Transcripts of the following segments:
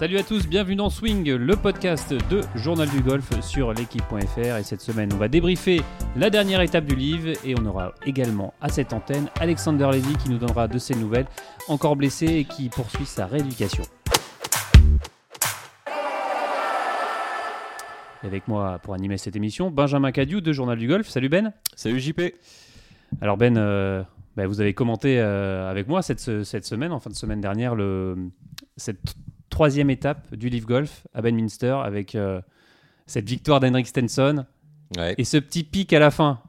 Salut à tous, bienvenue dans Swing, le podcast de Journal du Golf sur l'équipe.fr. Et cette semaine, on va débriefer la dernière étape du livre et on aura également à cette antenne Alexander Levy qui nous donnera de ses nouvelles, encore blessé et qui poursuit sa rééducation. Et avec moi pour animer cette émission, Benjamin Cadieu de Journal du Golf. Salut Ben. Salut JP. Alors Ben, euh, bah, vous avez commenté euh, avec moi cette, cette, semaine, en fin de semaine dernière, le, cette troisième étape du Leaf Golf à Benminster avec euh, cette victoire d'Henrik Stenson et ce petit pic à la fin.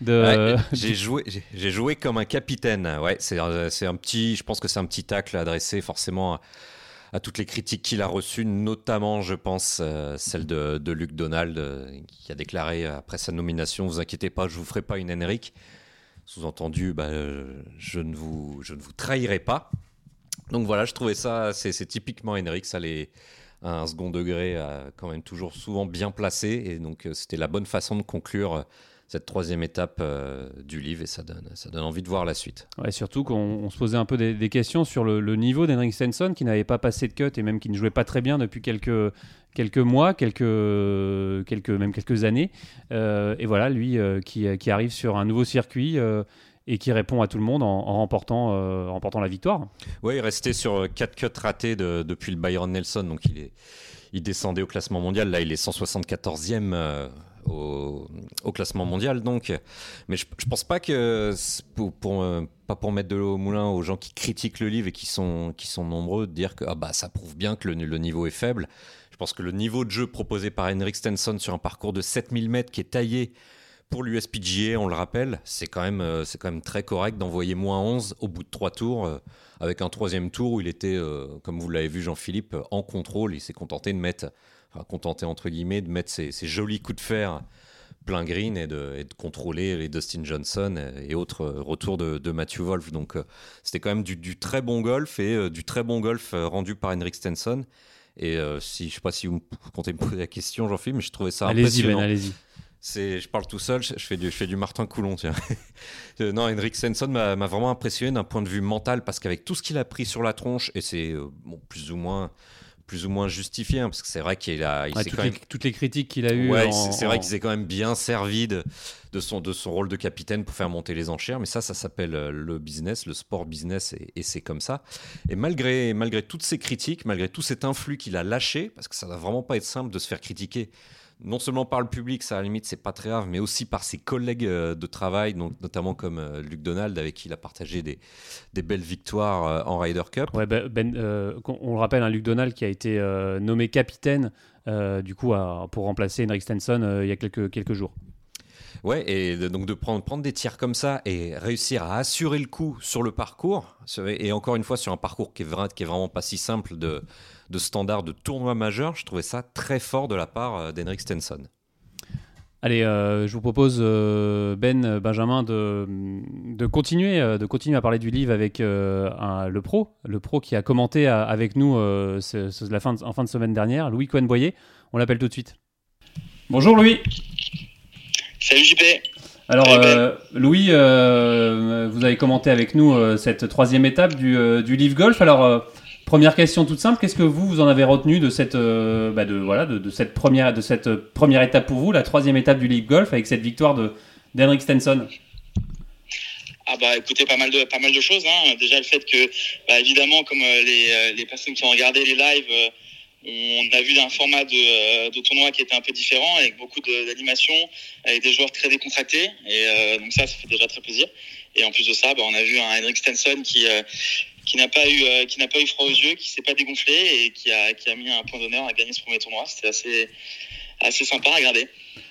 De... j'ai joué, j'ai joué comme un capitaine. Ouais, c'est un petit, je pense que c'est un petit tacle adressé forcément à, toutes les critiques qu'il a reçues, notamment, je pense, euh, celle de, de, Luc Donald euh, qui a déclaré après sa nomination "Vous inquiétez pas, je vous ferai pas une Henrik." Sous-entendu, bah, je ne vous, je ne vous trahirai pas. Donc voilà, je trouvais ça, c'est typiquement Henrik, ça les un second degré quand même toujours souvent bien placé et donc euh, c'était la bonne façon de conclure euh, cette troisième étape euh, du livre et ça donne, ça donne envie de voir la suite. Ouais, surtout qu'on se posait un peu des, questions sur le, niveau d'Henrik Stenson qui n'avait pas passé de cut et même qui ne jouait pas très bien depuis quelques, quelques mois, quelques, quelques, même quelques années. et voilà, lui qui, qui, arrive sur un nouveau circuit et qui répond à tout le monde en, remportant, euh, remportant la victoire. Oui, il restait sur 4 cuts ratés depuis le Byron Nelson, donc il, est, il descendait au classement mondial. Là, il est 174e euh, au, classement mondial, donc. Mais je, ne pense pas que, pour euh, pas pour mettre de l'eau au moulin aux gens qui critiquent le livre et qui sont, qui sont nombreux, de dire que ah bah, ça prouve bien que le, le niveau est faible. Je pense que le niveau de jeu proposé par Henrik Stenson sur un parcours de 7000 mètres qui est taillé pour l'USPGA, on le rappelle, c'est quand, même, euh, c'est quand même très correct d'envoyer moins 11 au bout de trois tours, euh, avec un troisième tour où il était, euh, comme vous l'avez vu Jean-Philippe, en contrôle. Il s'est contenté de mettre, enfin contenté entre guillemets, de mettre ses, jolis coups de fer plein green et de, contrôler les Dustin Johnson et autres retours de, Matthew Wolf. Donc c'était quand même du, très bon golf et du très bon golf rendu par Henrik Stenson. Et si je sais pas si vous comptez me poser la question, Jean-Philippe, mais je trouvais ça allez-y, Ben, allez-y je parle tout seul, je fais du, je fais du Martin Coulon, tiens. Euh, non, Henrik Svensson m'a vraiment impressionné d'un point de vue mental parce qu'avec tout ce qu'il a pris sur la tronche, et c'est euh, bon, plus ou moins plus ou moins justifié, hein, parce que c'est vrai qu'il a. Il toutes, les, toutes, les, critiques qu'il a eues. Ouais, c'est vrai qu'il s'est quand même bien servi de, de, son, de son rôle de capitaine pour faire monter les enchères, mais ça, ça s'appelle euh, le business, le sport business, et, et c'est comme ça. Et malgré, malgré toutes ces critiques, malgré tout cet influx qu'il a lâché, parce que ça va vraiment pas être simple de se faire critiquer non seulement par le public, ça à la limite c'est pas très grave, mais aussi par ses collègues euh, de travail, donc, notamment comme euh, Luc Donald avec qui il a partagé des, des belles victoires euh, en Ryder Cup. Ouais, ben, ben on le rappelle, un hein, Luc Donald qui a été nommé capitaine du coup pour remplacer Henrik Stenson il y a quelques, quelques jours. Ouais, et donc de prendre, prendre des tirs comme ça et réussir à assurer le coup sur le parcours, et encore une fois sur un parcours qui est, qui est vraiment pas si simple de, de standard de tournoi majeur, je trouvais ça très fort de la part euh, d'Henrik Stenson. Allez, euh, je vous propose, euh, Ben, Benjamin, de, de, continuer, de continuer à parler du livre avec le pro, le pro qui a commenté avec nous la fin en fin de semaine dernière, Louis Cohen-Boyer. On l'appelle tout de suite. Bonjour Louis. Salut JP. Alors, ben. Louis, vous avez commenté avec nous cette troisième étape du, du Leaf Golf. Alors, Première question toute simple, qu'est-ce que vous, vous en avez retenu de cette, euh, bah de, voilà, de, cette première, de cette première étape pour vous, la troisième étape du League Golf, avec cette victoire d'Henrik Stenson? Ah bah écoutez pas mal de pas mal de choses hein. déjà le fait que bah, évidemment comme euh, les, euh, les, personnes qui ont regardé les lives on a vu un format de, de, tournoi qui était un peu différent avec beaucoup d'animation avec des joueurs très décontractés. Et donc ça ça fait déjà très plaisir. Et en plus de ça bah, on a vu un Henrik Stenson qui qui n'a pas eu euh, qui n'a pas eu froid aux yeux, qui s'est pas dégonflé et qui a, qui a mis un point d'honneur à gagner ce premier tournoi. C'était assez assez sympa à regarder.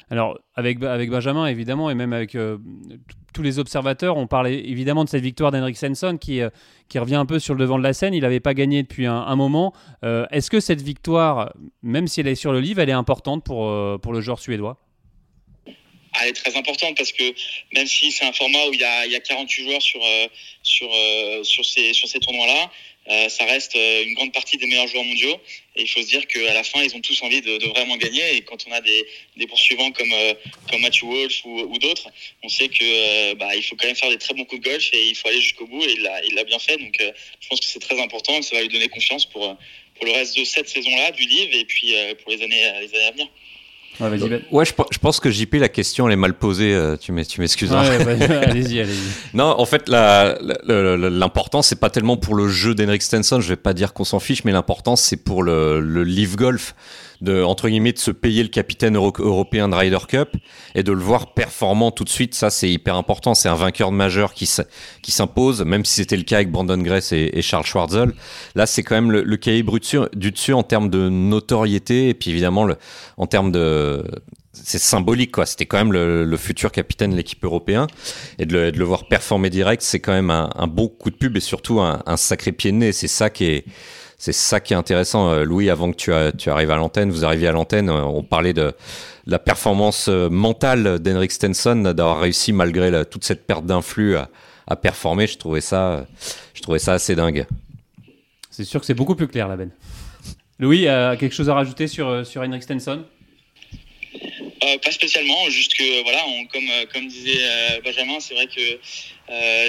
Alors avec avec Benjamin évidemment et même avec euh, tous les observateurs, on parlait évidemment de cette victoire d'Henrik Svensson qui, euh, qui revient un peu sur le devant de la scène. Il n'avait pas gagné depuis un, moment. Est-ce que cette victoire, même si elle est sur le livre, elle est importante pour, pour le joueur suédois? Elle est très importante parce que même si c'est un format où il y a, il y a 48 joueurs sur, euh, sur, euh, sur ces, sur ces tournois-là, euh, ça reste une grande partie des meilleurs joueurs mondiaux. Et il faut se dire qu'à la fin, ils ont tous envie de, vraiment gagner. Et quand on a des, des poursuivants comme, comme Matthew Wolf ou, d'autres, on sait que bah, il faut quand même faire des très bons coups de golf et il faut aller jusqu'au bout. Et il l'a bien fait. Donc je pense que c'est très important et ça va lui donner confiance pour, pour le reste de cette saison-là du livre et puis pour les années, les années à venir. Ouais, ben. ouais je, je, pense que JP, la question, elle est mal posée. Euh, tu m'excuseras. Ouais, allez-y, allez-y. non, en fait, l'important, c'est pas tellement pour le jeu d'Henrik Stenson. Je vais pas dire qu'on s'en fiche, mais l'important, c'est pour le, le Live Golf de entre guillemets de se payer le capitaine européen de Ryder Cup et de le voir performant tout de suite. Ça, c'est hyper important. C'est un vainqueur de majeur qui s'impose, même si c'était le cas avec Brandon Grace et, Charles Schwartzel. Là, c'est quand même le, le cahier du dessus en termes de notoriété et puis évidemment le, en termes de c'est symbolique quoi. C'était quand même le, futur capitaine de l'équipe européenne et de le, voir performer direct, c'est quand même un, un, bon coup de pub et surtout un, un sacré pied de nez. C'est ça qui est c'est ça qui est intéressant. Euh, Louis, avant que tu, tu arrives à l'antenne, vous arriviez à l'antenne, euh, on parlait de la performance euh, mentale d'Henrik Stenson, d'avoir réussi malgré toute cette perte d'influx à, performer. Je trouvais ça, je trouvais ça assez dingue. C'est sûr que c'est beaucoup plus clair, la Ben. Louis, a quelque chose à rajouter sur, sur Henrik Stenson? Euh, pas spécialement, juste que voilà, comme, comme disait euh, Benjamin, c'est vrai que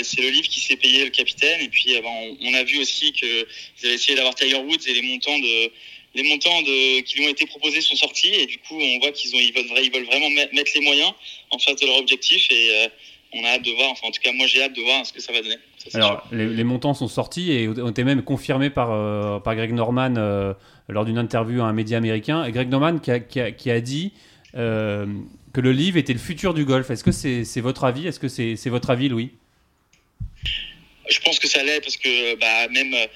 c'est le livre qui s'est payé le capitaine. Et puis ben, on, a vu aussi qu'ils avaient essayé d'avoir Tiger Woods et les montants de les montants de, qui lui ont été proposés sont sortis et du coup on voit qu'ils ont ils veulent, ils veulent vraiment mettre les moyens en face de leur objectif et on a hâte de voir. Enfin en tout cas moi j'ai hâte de voir ce que ça va donner. Alors les, montants sont sortis et ont été même confirmés par par Greg Norman lors d'une interview à un média américain. Et Greg Norman qui a, qui a, qui a dit euh, que le livre était le futur du golf. Est-ce que c'est votre avis? Est-ce que c'est votre avis, Louis? Je pense que ça l'est parce que bah, même euh,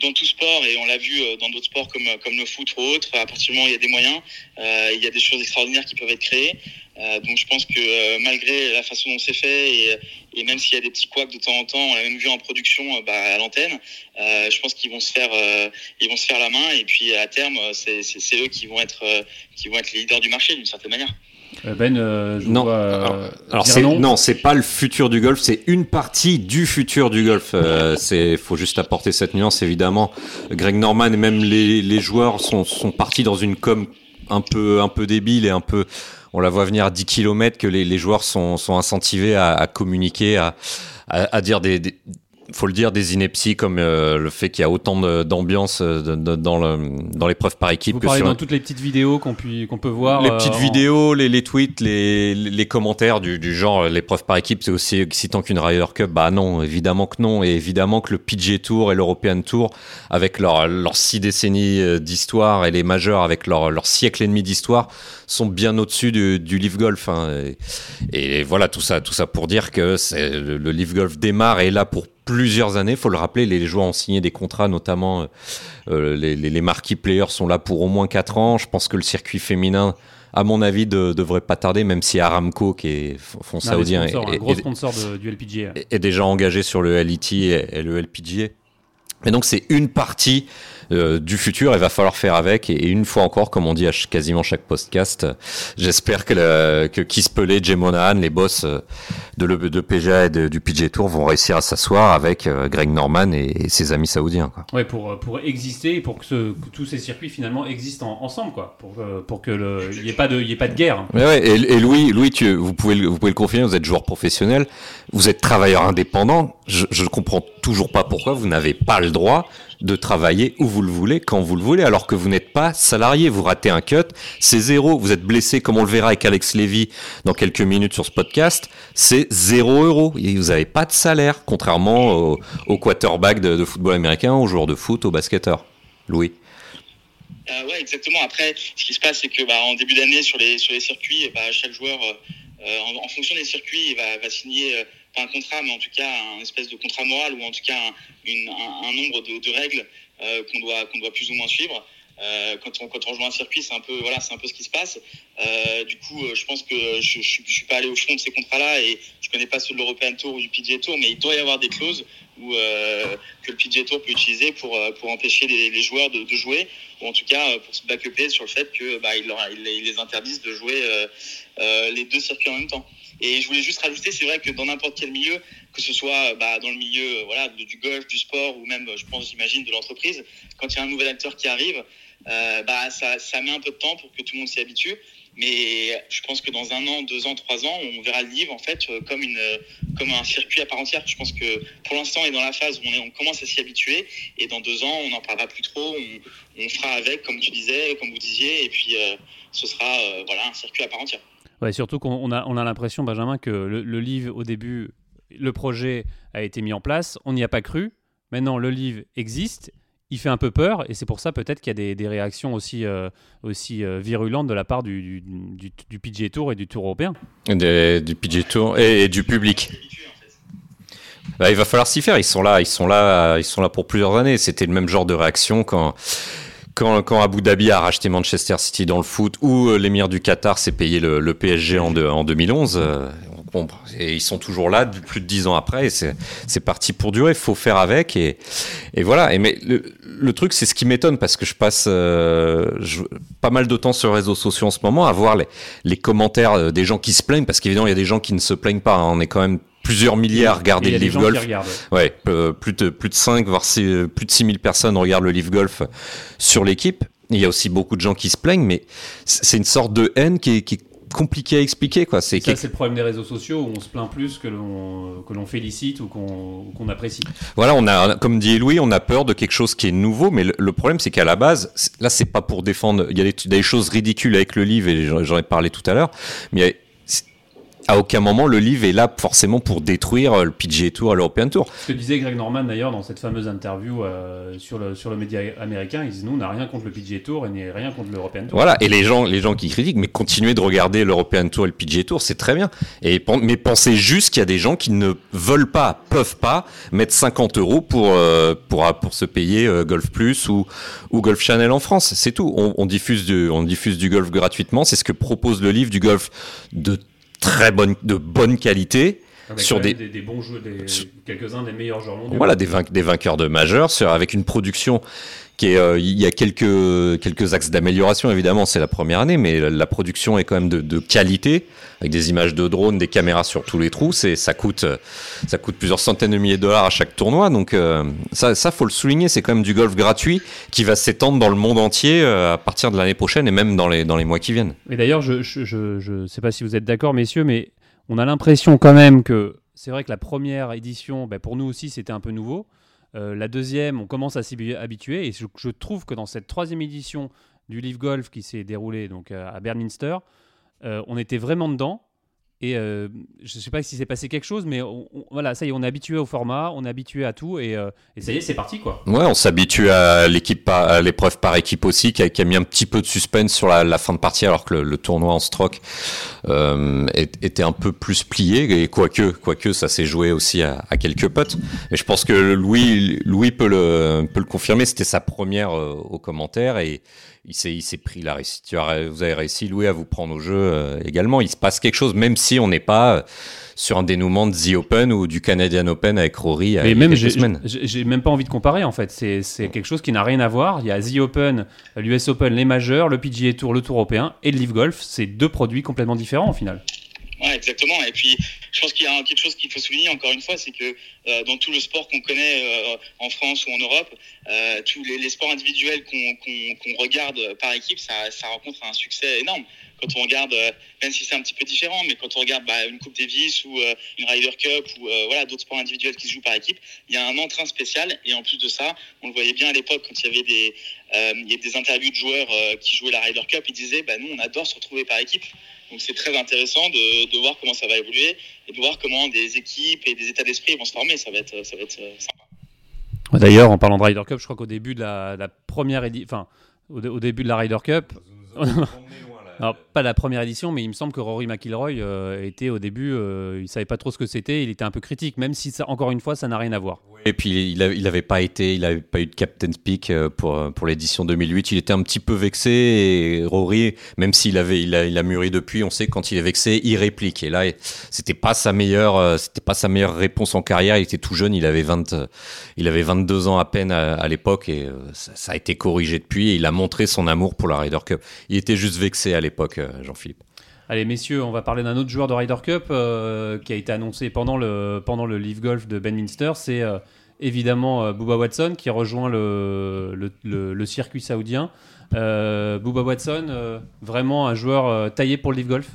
dans, tout sport, et on l'a vu euh, dans d'autres sports comme, comme le foot ou autre, à partir du moment où il y a des moyens, il y a des choses extraordinaires qui peuvent être créées. donc je pense que malgré la façon dont c'est fait, et, même s'il y a des petits couacs de temps en temps, on l'a même vu en production bah, à l'antenne, je pense qu'ils vont se faire, ils vont se faire la main, et puis à terme, c'est eux qui vont être, qui vont être les leaders du marché d'une certaine manière. Ben, je non, alors, c'est non, c'est pas le futur du golf, c'est une partie du futur du golf. c'est, faut juste apporter cette nuance évidemment. Greg Norman et même les, les joueurs sont, sont partis dans une com un peu un peu débile et un peu on la voit venir à 10 km que les, les joueurs sont, sont incentivés à, à communiquer, à, à, à dire des, des faut le dire, des inepties comme euh, le fait qu'il y a autant d'ambiance euh, dans, le, dans l'épreuve par équipe. Vous que parlez dans toutes les petites vidéos qu'on qu'on peut voir. Les petites euh, vidéos, les, les, tweets, les, les commentaires du, du genre l'épreuve par équipe, c'est aussi excitant qu'une Ryder Cup. Bah non, évidemment que non. Et évidemment que le PG Tour et l'European Tour, avec leurs leur six décennies d'histoire et les majeurs avec leur, leur siècle et demi d'histoire, sont bien au-dessus du, du Live Golf. Hein. Et, et, voilà, tout ça, tout ça pour dire que le, le Live Golf démarre et est là pour plusieurs années. Faut le rappeler, les joueurs ont signé des contrats, notamment euh, euh, les, les, marquis players sont là pour au moins 4 ans. Je pense que le circuit féminin, à mon avis, ne devrait pas tarder, même si Aramco, qui est fond saoudien, est, un gros sponsor du LPGA, est, déjà engagé sur le LET et, et le LPGA. Mais donc c'est une partie euh, du futur, il va falloir faire avec. Et, une fois encore, comme on dit à quasiment chaque podcast, j'espère que, le, que Pelé, Jay Monahan, les boss euh, de, le, de PGA et du PG Tour vont réussir à s'asseoir avec euh, Greg Norman et, ses amis saoudiens. Quoi. Ouais, pour, pour exister et pour que, ce, tous ces circuits finalement existent ensemble, quoi. Pour, pour que il n'y ait, pas de, y ait pas de guerre. Ouais, et, et, Louis, Louis tu, vous, pouvez, vous pouvez le confirmer, vous êtes joueur professionnel, vous êtes travailleur indépendant. Je ne comprends toujours pas pourquoi vous n'avez pas le droit de travailler où vous le voulez, quand vous le voulez, alors que vous n'êtes pas salarié. Vous ratez un cut, c'est zéro. Vous êtes blessé, comme on le verra avec Alex Levy dans quelques minutes sur ce podcast, c'est zéro euro. Vous n'avez pas de salaire, contrairement aux, quarterbacks de, football américain, aux joueurs de foot, aux basketteurs. Louis. Euh, ouais, exactement. Après, ce qui se passe, c'est que bah, en début d'année, sur les, sur les circuits, bah, chaque joueur, euh, euh, en, fonction des circuits, va, va signer pas un contrat, mais en tout cas un espèce de contrat moral ou en tout cas un, nombre de, règles euh, qu'on doit, doit plus ou moins suivre. Euh, quand, on, quand on rejoint un circuit, c'est un peu voilà, un peu ce qui se passe. Euh, du coup, je pense que je, je, suis pas allé au fond de ces contrats-là et je connais pas ceux de l'European Tour ou du PGA Tour, mais il doit y avoir des clauses où, que le PGA Tour peut utiliser pour, pour empêcher les, joueurs de, jouer ou en tout cas pour se backuper sur le fait que bah, les interdisent de jouer les deux circuits en même temps. Et je voulais juste rajouter, c'est vrai que dans n'importe quel milieu, que ce soit bah, dans le milieu euh, voilà, du golf, du sport ou même, je pense, j'imagine, de l'entreprise, quand il y a un nouvel acteur qui arrive, euh, bah, ça, met un peu de temps pour que tout le monde s'y habitue. Mais je pense que dans un an, deux ans, trois ans, on verra le livre en fait comme un circuit à part entière. Je pense que pour l'instant, on est dans la phase où on, commence à s'y habituer, et dans deux ans, on n'en parlera plus trop. On, on, fera avec, comme tu disais, comme vous disiez, et puis ce sera voilà un circuit à part entière. Ouais, surtout qu'on a, on a l'impression, Benjamin, que le, livre au début, le projet a été mis en place, on n'y a pas cru. Maintenant, le livre existe il fait un peu peur et c'est pour ça peut-être qu'il y a des, réactions aussi, euh, aussi euh, virulentes de la part du, du, du, PGA Tour et du Tour européen. du PGA Tour et, du public. Bah, il va falloir s'y faire. Ils sont là, ils sont là, ils sont là pour plusieurs années. C'était le même genre de réaction quand. Quand, quand, Abu Dhabi a racheté Manchester City dans le foot ou euh, l'émir du Qatar s'est payé le, le, PSG en, de, en 2011, et ils sont toujours là plus de dix ans après. C'est parti pour durer. Il faut faire avec. Et, et voilà. Et mais le, le truc, c'est ce qui m'étonne parce que je passe euh, pas mal de temps sur les réseaux sociaux en ce moment à voir les, les commentaires euh, des gens qui se plaignent parce qu'évidemment, il y a des gens qui ne se plaignent pas. Hein. On est quand même plusieurs milliers à regarder le Live Golf. Ouais, euh, plus de plus de 5 voire plus de 6000 personnes regardent le Live Golf sur l'équipe. Il y a aussi beaucoup de gens qui se plaignent, mais c'est une sorte de haine qui est, qui est compliqué à expliquer. Quoi. C'est ça, c'est le problème des réseaux sociaux où on se plaint plus que l'on, que l'on félicite ou qu'on, qu'on apprécie. Voilà, on a, comme dit Louis, on a peur de quelque chose qui est nouveau, mais le, problème, c'est qu'à la base, là, c'est pas pour défendre. Il y a des, des, choses ridicules avec le livre, et j'en ai parlé tout à l'heure, mais il y a à aucun moment le livre est là forcément pour détruire euh, le PGA Tour et l'European Tour. Ce que disait Greg Norman d'ailleurs dans cette fameuse interview euh, sur, le, sur le média américain, il dit nous on n'a rien contre le PGA Tour et n'est rien contre l'European Tour. Voilà, et les gens, les gens qui critiquent, mais continuez de regarder l'European Tour et le PGA Tour, c'est très bien. Et, mais pensez juste qu'il y a des gens qui ne veulent pas, peuvent pas mettre 50 euros pour, euh, pour, pour se payer Golf Plus ou, ou Golf Channel en France, c'est tout. On, on, diffuse du, on diffuse du golf gratuitement, c'est ce que propose le livre du golf de très bonne, de bonne qualité. Sur des, des, bons jeux, quelques-uns des meilleurs joueurs mondiaux. Voilà, des, des vainqueurs de majeurs, sur, avec une production qui est, euh, il y a quelques, quelques axes d'amélioration évidemment, c'est la première année, mais la, production est quand même de, de, qualité, avec des images de drones, des caméras sur tous les trous, c'est, ça coûte, ça coûte plusieurs centaines de milliers de dollars à chaque tournoi, donc euh, ça, ça faut le souligner, c'est quand même du golf gratuit qui va s'étendre dans le monde entier euh, à partir de l'année prochaine et même dans les, dans les mois qui viennent. Et d'ailleurs, je, je, je, je sais pas si vous êtes d'accord, messieurs, mais on a l'impression quand même que c'est vrai que la première édition, ben pour nous aussi, c'était un peu nouveau. Euh, la deuxième, on commence à s'y habituer. Et je, trouve que dans cette troisième édition du Live Golf qui s'est déroulée donc, à Berminster, euh, on était vraiment dedans. Et euh, je ne sais pas si s'est passé quelque chose, mais voilà, ça y est, on est habitué au format, on est habitué à tout, et, ça y est, c'est parti quoi. Ouais, on s'habitue à l'équipe, à l'épreuve par équipe aussi, qui a, mis un petit peu de suspense sur la, fin de partie, alors que le, tournoi en stroke était un peu plus plié, et quoique, quoique ça s'est joué aussi à, quelques potes. Mais je pense que Louis, Louis peut le, peut le confirmer, c'était sa première au commentaire, et il s'est, il s'est pris la Vous avez réussi, Louis, à vous prendre au jeu euh, également. Il se passe quelque chose, même si on n'est pas euh, sur un dénouement de The Open ou du Canadian Open avec Rory Mais même, j'ai, semaines. J'ai même pas envie de comparer, en fait. C'est, c'est quelque chose qui n'a rien à voir. Il y a The Open, l'US Open, les majeurs, le PGA Tour, le Tour européen et le Live Golf. C'est deux produits complètement différents, au final. Ouais, exactement. Et puis, je pense qu'il y a quelque chose qu'il faut souligner encore une fois, c'est que euh, dans tout le sport qu'on connaît euh, en France ou en Europe, euh, tous les, sports individuels qu'on regarde par équipe, ça, rencontre un succès énorme. Quand on regarde, même si c'est un petit peu différent, mais quand on regarde bah, une Coupe Davis ou une Ryder Cup ou voilà d'autres sports individuels qui se jouent par équipe, il y a un entrain spécial. Et en plus de ça, on le voyait bien à l'époque quand il y avait des, il y avait des interviews de joueurs qui jouaient la Ryder Cup, ils disaient, bah, nous on adore se retrouver par équipe. Donc c'est très intéressant de, de, voir comment ça va évoluer et de voir comment des équipes et des états d'esprit vont se former. Ça va être, ça va être euh, sympa. D'ailleurs, en parlant de Ryder Cup, je crois qu'au début de la, la première édition, enfin, au, au, début de la Ryder Cup, pas la première édition, mais il me semble que Rory McIlroy euh, était au début, euh, il savait pas trop ce que c'était, il était un peu critique, même si encore une fois, ça n'a rien à voir. Et puis il n'avait pas été, il avait pas eu de captain's pick euh, pour pour l'édition 2008. Il était un petit peu vexé et Rory, même s'il avait, il a, mûri depuis, on sait que quand il est vexé, il réplique. Et là, c'était pas sa meilleure, euh, c'était pas sa meilleure réponse en carrière. Il était tout jeune, il avait 20, il avait 22 ans à peine à, l'époque et ça, ça, a été corrigé depuis. Et il a montré son amour pour la Ryder Cup. Il était juste vexé à l'époque, euh, Jean-Philippe. Allez, messieurs, on va parler d'un autre joueur de Ryder Cup euh, qui a été annoncé pendant le, pendant le Golf de Ben Minster. C'est euh, évidemment Booba Watson qui rejoint le circuit saoudien. Euh, Booba Watson, euh, vraiment un joueur euh, taillé pour le Live Golf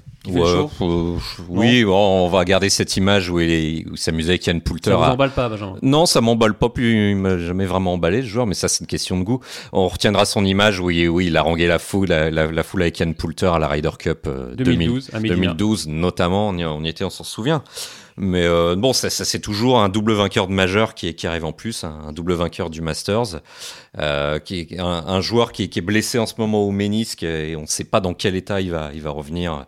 Oui, on va garder cette image où il s'amusait avec Yann Poulter. Ça vous emballe pas, Benjamin Non, ça m'emballe pas plus. Il m'a jamais vraiment emballé, ce joueur, mais ça, c'est une question de goût. On retiendra son image où il, oui, il a rangé la foule, la, foule avec Yann Poulter à la Ryder Cup 2012, 2012 notamment. On y, était, on s'en souvient. Mais euh, bon, ça, c'est toujours un double vainqueur de majeur qui, qui arrive en plus, un, double vainqueur du Masters, euh, qui est un, joueur qui, qui, est blessé en ce moment au ménisque et on ne sait pas dans quel état il va, il va revenir.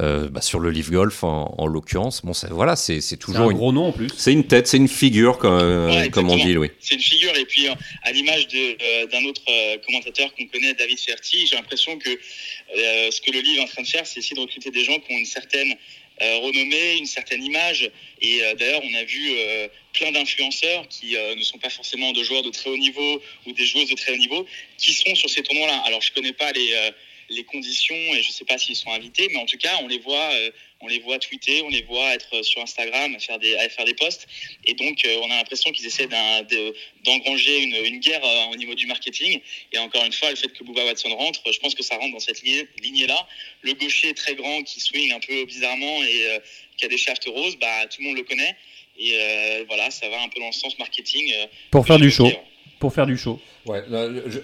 Euh, bah, sur le Leaf Golf en, l'occurrence. Bon, voilà, c'est toujours un gros nom en plus. C'est une tête, c'est une figure comme, euh, comme on dit, oui. C'est une figure et puis à l'image d'un autre commentateur qu'on connaît, David Ferti, j'ai l'impression que ce que le Leaf est en train de faire, c'est essayer de recruter des gens qui ont une certaine renommée, une certaine image. Et euh, d'ailleurs, on a vu euh, plein d'influenceurs qui ne sont pas forcément de joueurs de très haut niveau ou des joueuses de très haut niveau qui sont sur ces tournois-là. Alors, je connais pas les les conditions et je sais pas s'ils sont invités, mais en tout cas, on les voit, on les voit tweeter, on les voit être sur Instagram, à faire des, à faire des posts. Et donc, on a l'impression qu'ils essaient d'engranger une, une, guerre au niveau du marketing. Et encore une fois, le fait que Booba Watson rentre, je pense que ça rentre dans cette lignée-là. Le gaucher très grand qui swing un peu bizarrement et euh, qui a des shafts roses, bah, tout le monde le connaît. Et euh, voilà, ça va un peu dans le sens marketing. Euh, Pour faire du show. Pour faire du show. Ouais,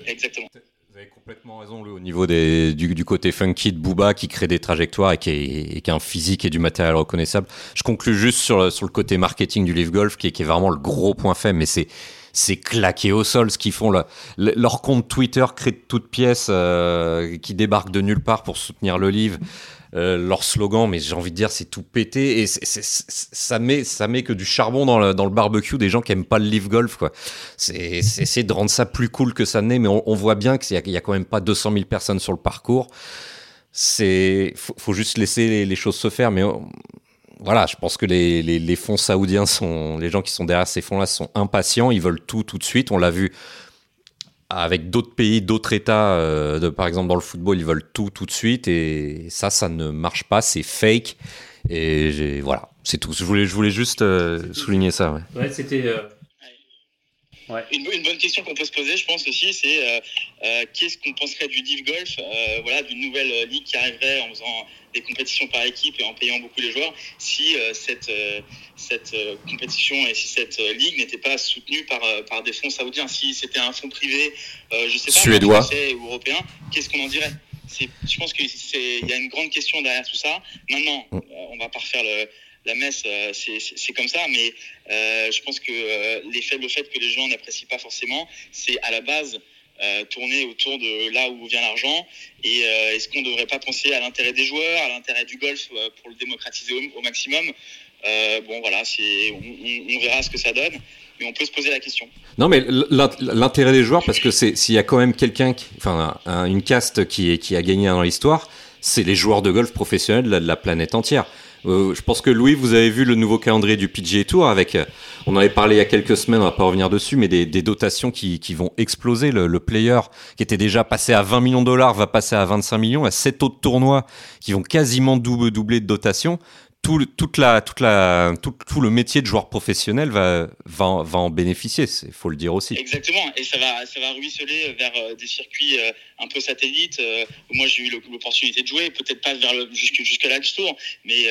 Exactement. Vous avez complètement raison, au niveau du, côté funky de Booba qui crée des trajectoires et qui, est, a un physique et du matériel reconnaissable. Je conclue juste sur, le côté marketing du Live Golf qui est, vraiment le gros point faible, mais c'est c'est claqué au sol ce qu'ils font. Leur compte Twitter crée de toutes pièces euh, qui débarquent de nulle part pour soutenir le livre. Euh, leur slogan, mais j'ai envie de dire, c'est tout pété et ça met ça met que du charbon dans le, dans le barbecue des gens qui aiment pas le live golf. C'est essayer de rendre ça plus cool que ça n'est, mais on, voit bien qu'il y, a quand même pas 200 000 personnes sur le parcours. C'est faut, juste laisser les, les, choses se faire, mais voilà, je pense que les, les, fonds saoudiens sont, les gens qui sont derrière ces fonds-là sont impatients, ils veulent tout tout de suite. On l'a vu avec d'autres pays, d'autres États, euh, de, par exemple dans le football, ils veulent tout tout de suite et ça, ça ne marche pas, c'est fake. Et voilà, c'est tout. Je voulais, je voulais juste euh, souligner ça. Ouais, c'était. Euh, une, bonne question qu'on peut se poser, je pense aussi, c'est qu'est-ce qu'on penserait du Div Golf, voilà, d'une nouvelle ligue qui arriverait en faisant des compétitions par équipe et en payant beaucoup les joueurs, si cette, cette compétition et si cette ligue n'était pas soutenue par, par des fonds saoudiens, si c'était un fonds privé, je sais pas, suédois français ou européen, qu'est-ce qu'on en dirait? Je pense qu'il y a une grande question derrière tout ça. Maintenant, mm. on va pas refaire la messe, c'est comme ça, mais je pense que l'effet, le fait que les gens n'apprécient pas forcément, c'est à la base euh, tourner autour de là où vient l'argent Et euh, est-ce qu'on ne devrait pas penser à l'intérêt des joueurs, à l'intérêt du golf euh, pour le démocratiser au, maximum? Bon, voilà, on, verra ce que ça donne. Mais on peut se poser la question. Non, mais l'intérêt des joueurs, parce que s'il y a quand même quelqu'un, enfin, une caste qui, qui a gagné dans l'histoire, c'est les joueurs de golf professionnels de la planète entière. Euh, je pense que Louis, vous avez vu le nouveau calendrier du PGA Tour avec, euh, on en avait parlé il y a quelques semaines, on va pas revenir dessus, mais des, dotations qui, vont exploser. Le, player qui était déjà passé à 20 millions de dollars va passer à 25 millions, à 7 autres tournois qui vont quasiment doubler, doubler de dotation tout, toute la, toute la, tout, le métier de joueur professionnel va, va, va en bénéficier, il faut le dire aussi. Exactement, et ça va, ça va ruisseler vers euh, des circuits un peu satellites. Euh, moi, j'ai eu l'opportunité de jouer, peut-être pas vers le, Tour, mais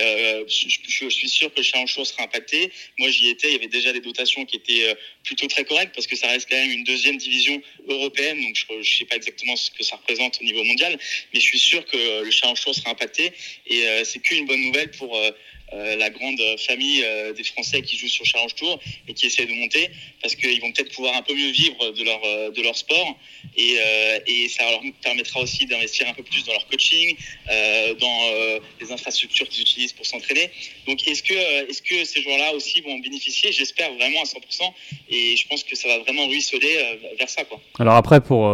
je, je, suis sûr que Tour sera impacté. Moi, j'y étais, il y avait déjà des dotations qui étaient plutôt très correctes parce que ça reste quand même une deuxième division européenne, donc je ne sais pas exactement ce que ça représente au niveau mondial, mais je suis sûr que le Challenge Tour sera impacté et c'est qu'une bonne nouvelle pour euh, la grande famille euh, des Français qui jouent sur Challenge Tour et qui essaient de monter parce qu'ils vont peut-être pouvoir un peu mieux vivre de leur, euh, de leur sport et, et ça leur permettra aussi d'investir un peu plus dans leur coaching, dans les infrastructures qu'ils utilisent pour s'entraîner. Donc est-ce que, est-ce que ces joueurs-là aussi vont bénéficier? J'espère vraiment à 100% et je pense que ça va vraiment ruisseler vers ça. Quoi. Alors après, pour,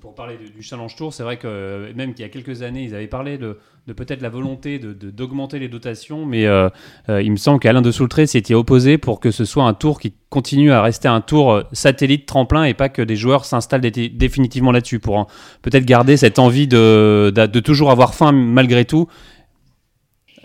pour parler du Challenge Tour, c'est vrai que même qu'il y a quelques années, ils avaient parlé de de peut-être la volonté d'augmenter les dotations, mais euh, euh, il me semble qu'Alain de Soultré s'était opposé pour que ce soit un tour qui continue à rester un tour euh, satellite tremplin et pas que des joueurs s'installent définitivement là-dessus pour peut-être garder cette envie de, toujours avoir faim malgré tout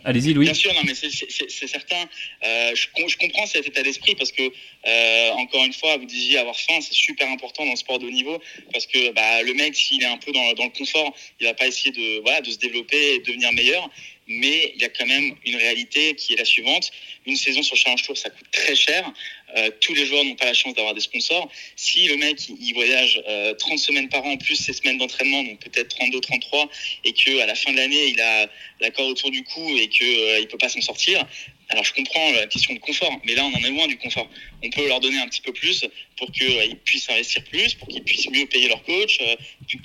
Allez-y, Louis. Bien sûr, non, mais c'est certain. Euh, je, comprends cet état d'esprit parce que, euh, encore une fois, vous disiez avoir faim, c'est super important dans le sport de haut niveau parce que bah, le mec, s'il est un peu dans, le confort, il va pas essayer de, voilà, de se développer et de devenir meilleur. Mais il y a quand même une réalité qui est la suivante. Une saison sur Challenge Tour, ça coûte très cher. Euh, tous les joueurs n'ont pas la chance d'avoir des sponsors. Si le mec il voyage euh, 30 semaines par an plus ses semaines d'entraînement, donc peut-être 32, 33, et que à la fin de l'année il a l'accord autour du cou et que euh, il peut pas s'en sortir, alors je comprends la question de confort, mais là on en est loin du confort. On peut leur donner un petit peu plus pour qu'ils euh, puissent investir plus, pour qu'ils puissent mieux payer leur coach, euh,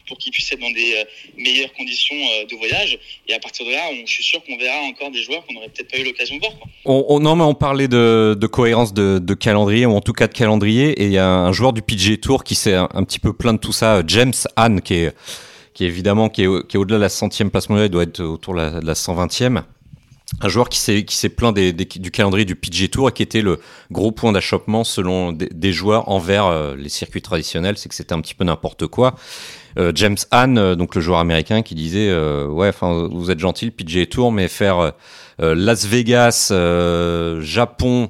pour qu'ils puissent être dans des euh, meilleures conditions de voyage. Et à partir de là, on, je suis sûr qu'on verra encore des joueurs qu'on n'aurait peut-être pas eu l'occasion de voir. On, non, mais on parlait de, cohérence de, calendrier, ou en tout cas de calendrier, et il y a un joueur du PG Tour qui s'est un, petit peu plaint de tout ça, James Hahn, qui est, évidemment qui est au-delà de la centième place mondiale, il doit être autour de la, de la 120e un joueur qui s'est plaint des, des, du calendrier du PG Tour et qui était le gros point d'achoppement selon des, des, joueurs envers euh, les circuits traditionnels, c'est que c'était un petit peu n'importe quoi. Euh, James Hahn, euh, donc le joueur américain, qui disait euh, ouais, enfin vous êtes gentil PG Tour, mais faire euh, Las Vegas, Japon,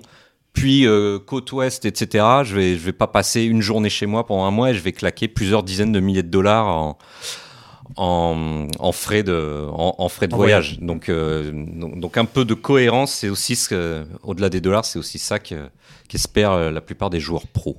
puis côte ouest, etc. Je vais je vais pas passer une journée chez moi pendant un mois et je vais claquer plusieurs dizaines de milliers de dollars en en, en, frais de, en, en frais de voyage. Donc, euh, donc, donc, un peu de cohérence, c'est aussi ce que, au-delà des dollars, c'est aussi ça qu'espèrent que la plupart des joueurs pros.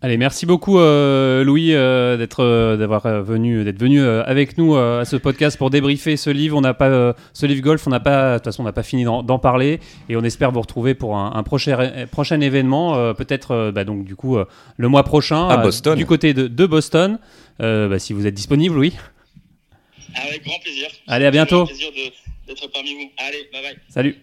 Allez, merci beaucoup euh, Louis euh, d'être euh, d'avoir euh, venu d'être venu euh, avec nous à ce podcast pour débriefer ce livre. On n'a pas ce livre golf, on n'a pas de toute façon on n'a pas fini d'en parler et on espère vous retrouver pour un, un prochain prochain événement, peut-être bah, donc du coup le mois prochain à Boston, du côté de, de Boston. Bah, si vous êtes disponible, Louis. Avec grand plaisir. Allez, à bientôt. plaisir d'être parmi vous. Allez, bye bye. Salut.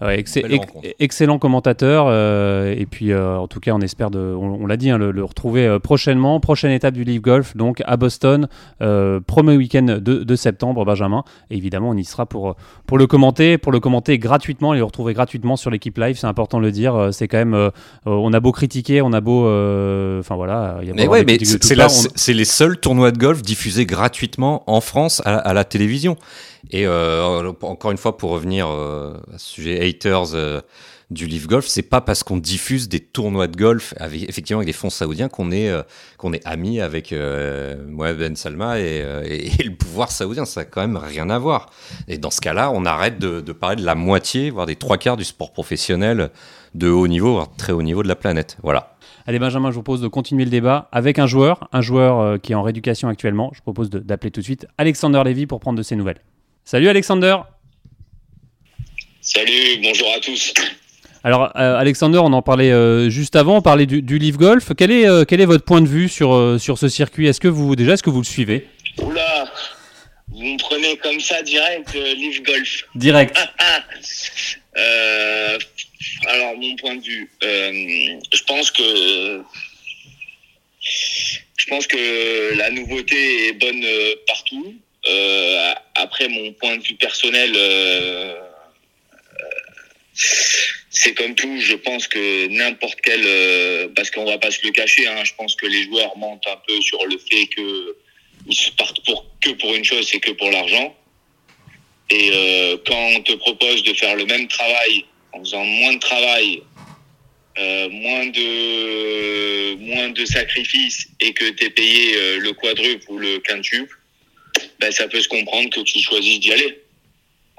Ouais, ex ex excellent commentateur euh, et puis euh, en tout cas on espère de, on, on l'a dit hein, le, le, retrouver euh, prochainement. Prochaine étape du Leaf Golf donc à Boston euh, premier week-end de, de, septembre Benjamin. Et évidemment on y sera pour pour le commenter pour le commenter gratuitement et le retrouver gratuitement sur l'équipe live c'est important de le dire. Euh, c'est quand même on a beau critiquer on a beau enfin voilà y a mais ouais mais c'est on... les seuls tournois de golf diffusés gratuitement en France à, à la télévision et euh, encore une fois, pour revenir euh, à ce sujet haters euh, du Leaf Golf, c'est pas parce qu'on diffuse des tournois de golf avec, effectivement avec des fonds saoudiens qu'on est euh, qu'on est amis avec Mohamed Ben Salma et, le pouvoir saoudien. Ça a quand même rien à voir. Et dans ce cas-là, on arrête de, parler de la moitié, voire des trois quarts du sport professionnel de haut niveau, voire très haut niveau de la planète. Voilà. Allez Benjamin, je vous propose de continuer le débat avec un joueur, un joueur qui est en rééducation actuellement. Je propose d'appeler tout de suite Alexander Lévy pour prendre de ses nouvelles. Salut Alexander. Salut, bonjour à tous. Alors euh, Alexander, on en parlait euh, juste avant, on parlait du, du Leaf Golf. Quel est, euh, quel est votre point de vue sur, sur ce circuit? Est-ce que vous déjà est-ce que vous le suivez? Oula, vous me prenez comme ça direct Leaf Golf. Direct. alors mon point de vue, je pense que je pense que la nouveauté est bonne partout. Euh, après, mon point de vue personnel, euh, c'est comme tout. Je pense que n'importe quel, euh, parce qu'on va pas se le cacher, hein, je pense que les joueurs mentent un peu sur le fait que ils se partent pour que pour une chose, c'est que pour l'argent. Et euh, quand on te propose de faire le même travail en faisant moins de travail, euh, moins de moins de sacrifices et que tu es payé euh, le quadruple ou le quintuple, ben, ça peut se comprendre que tu choisisses d'y aller.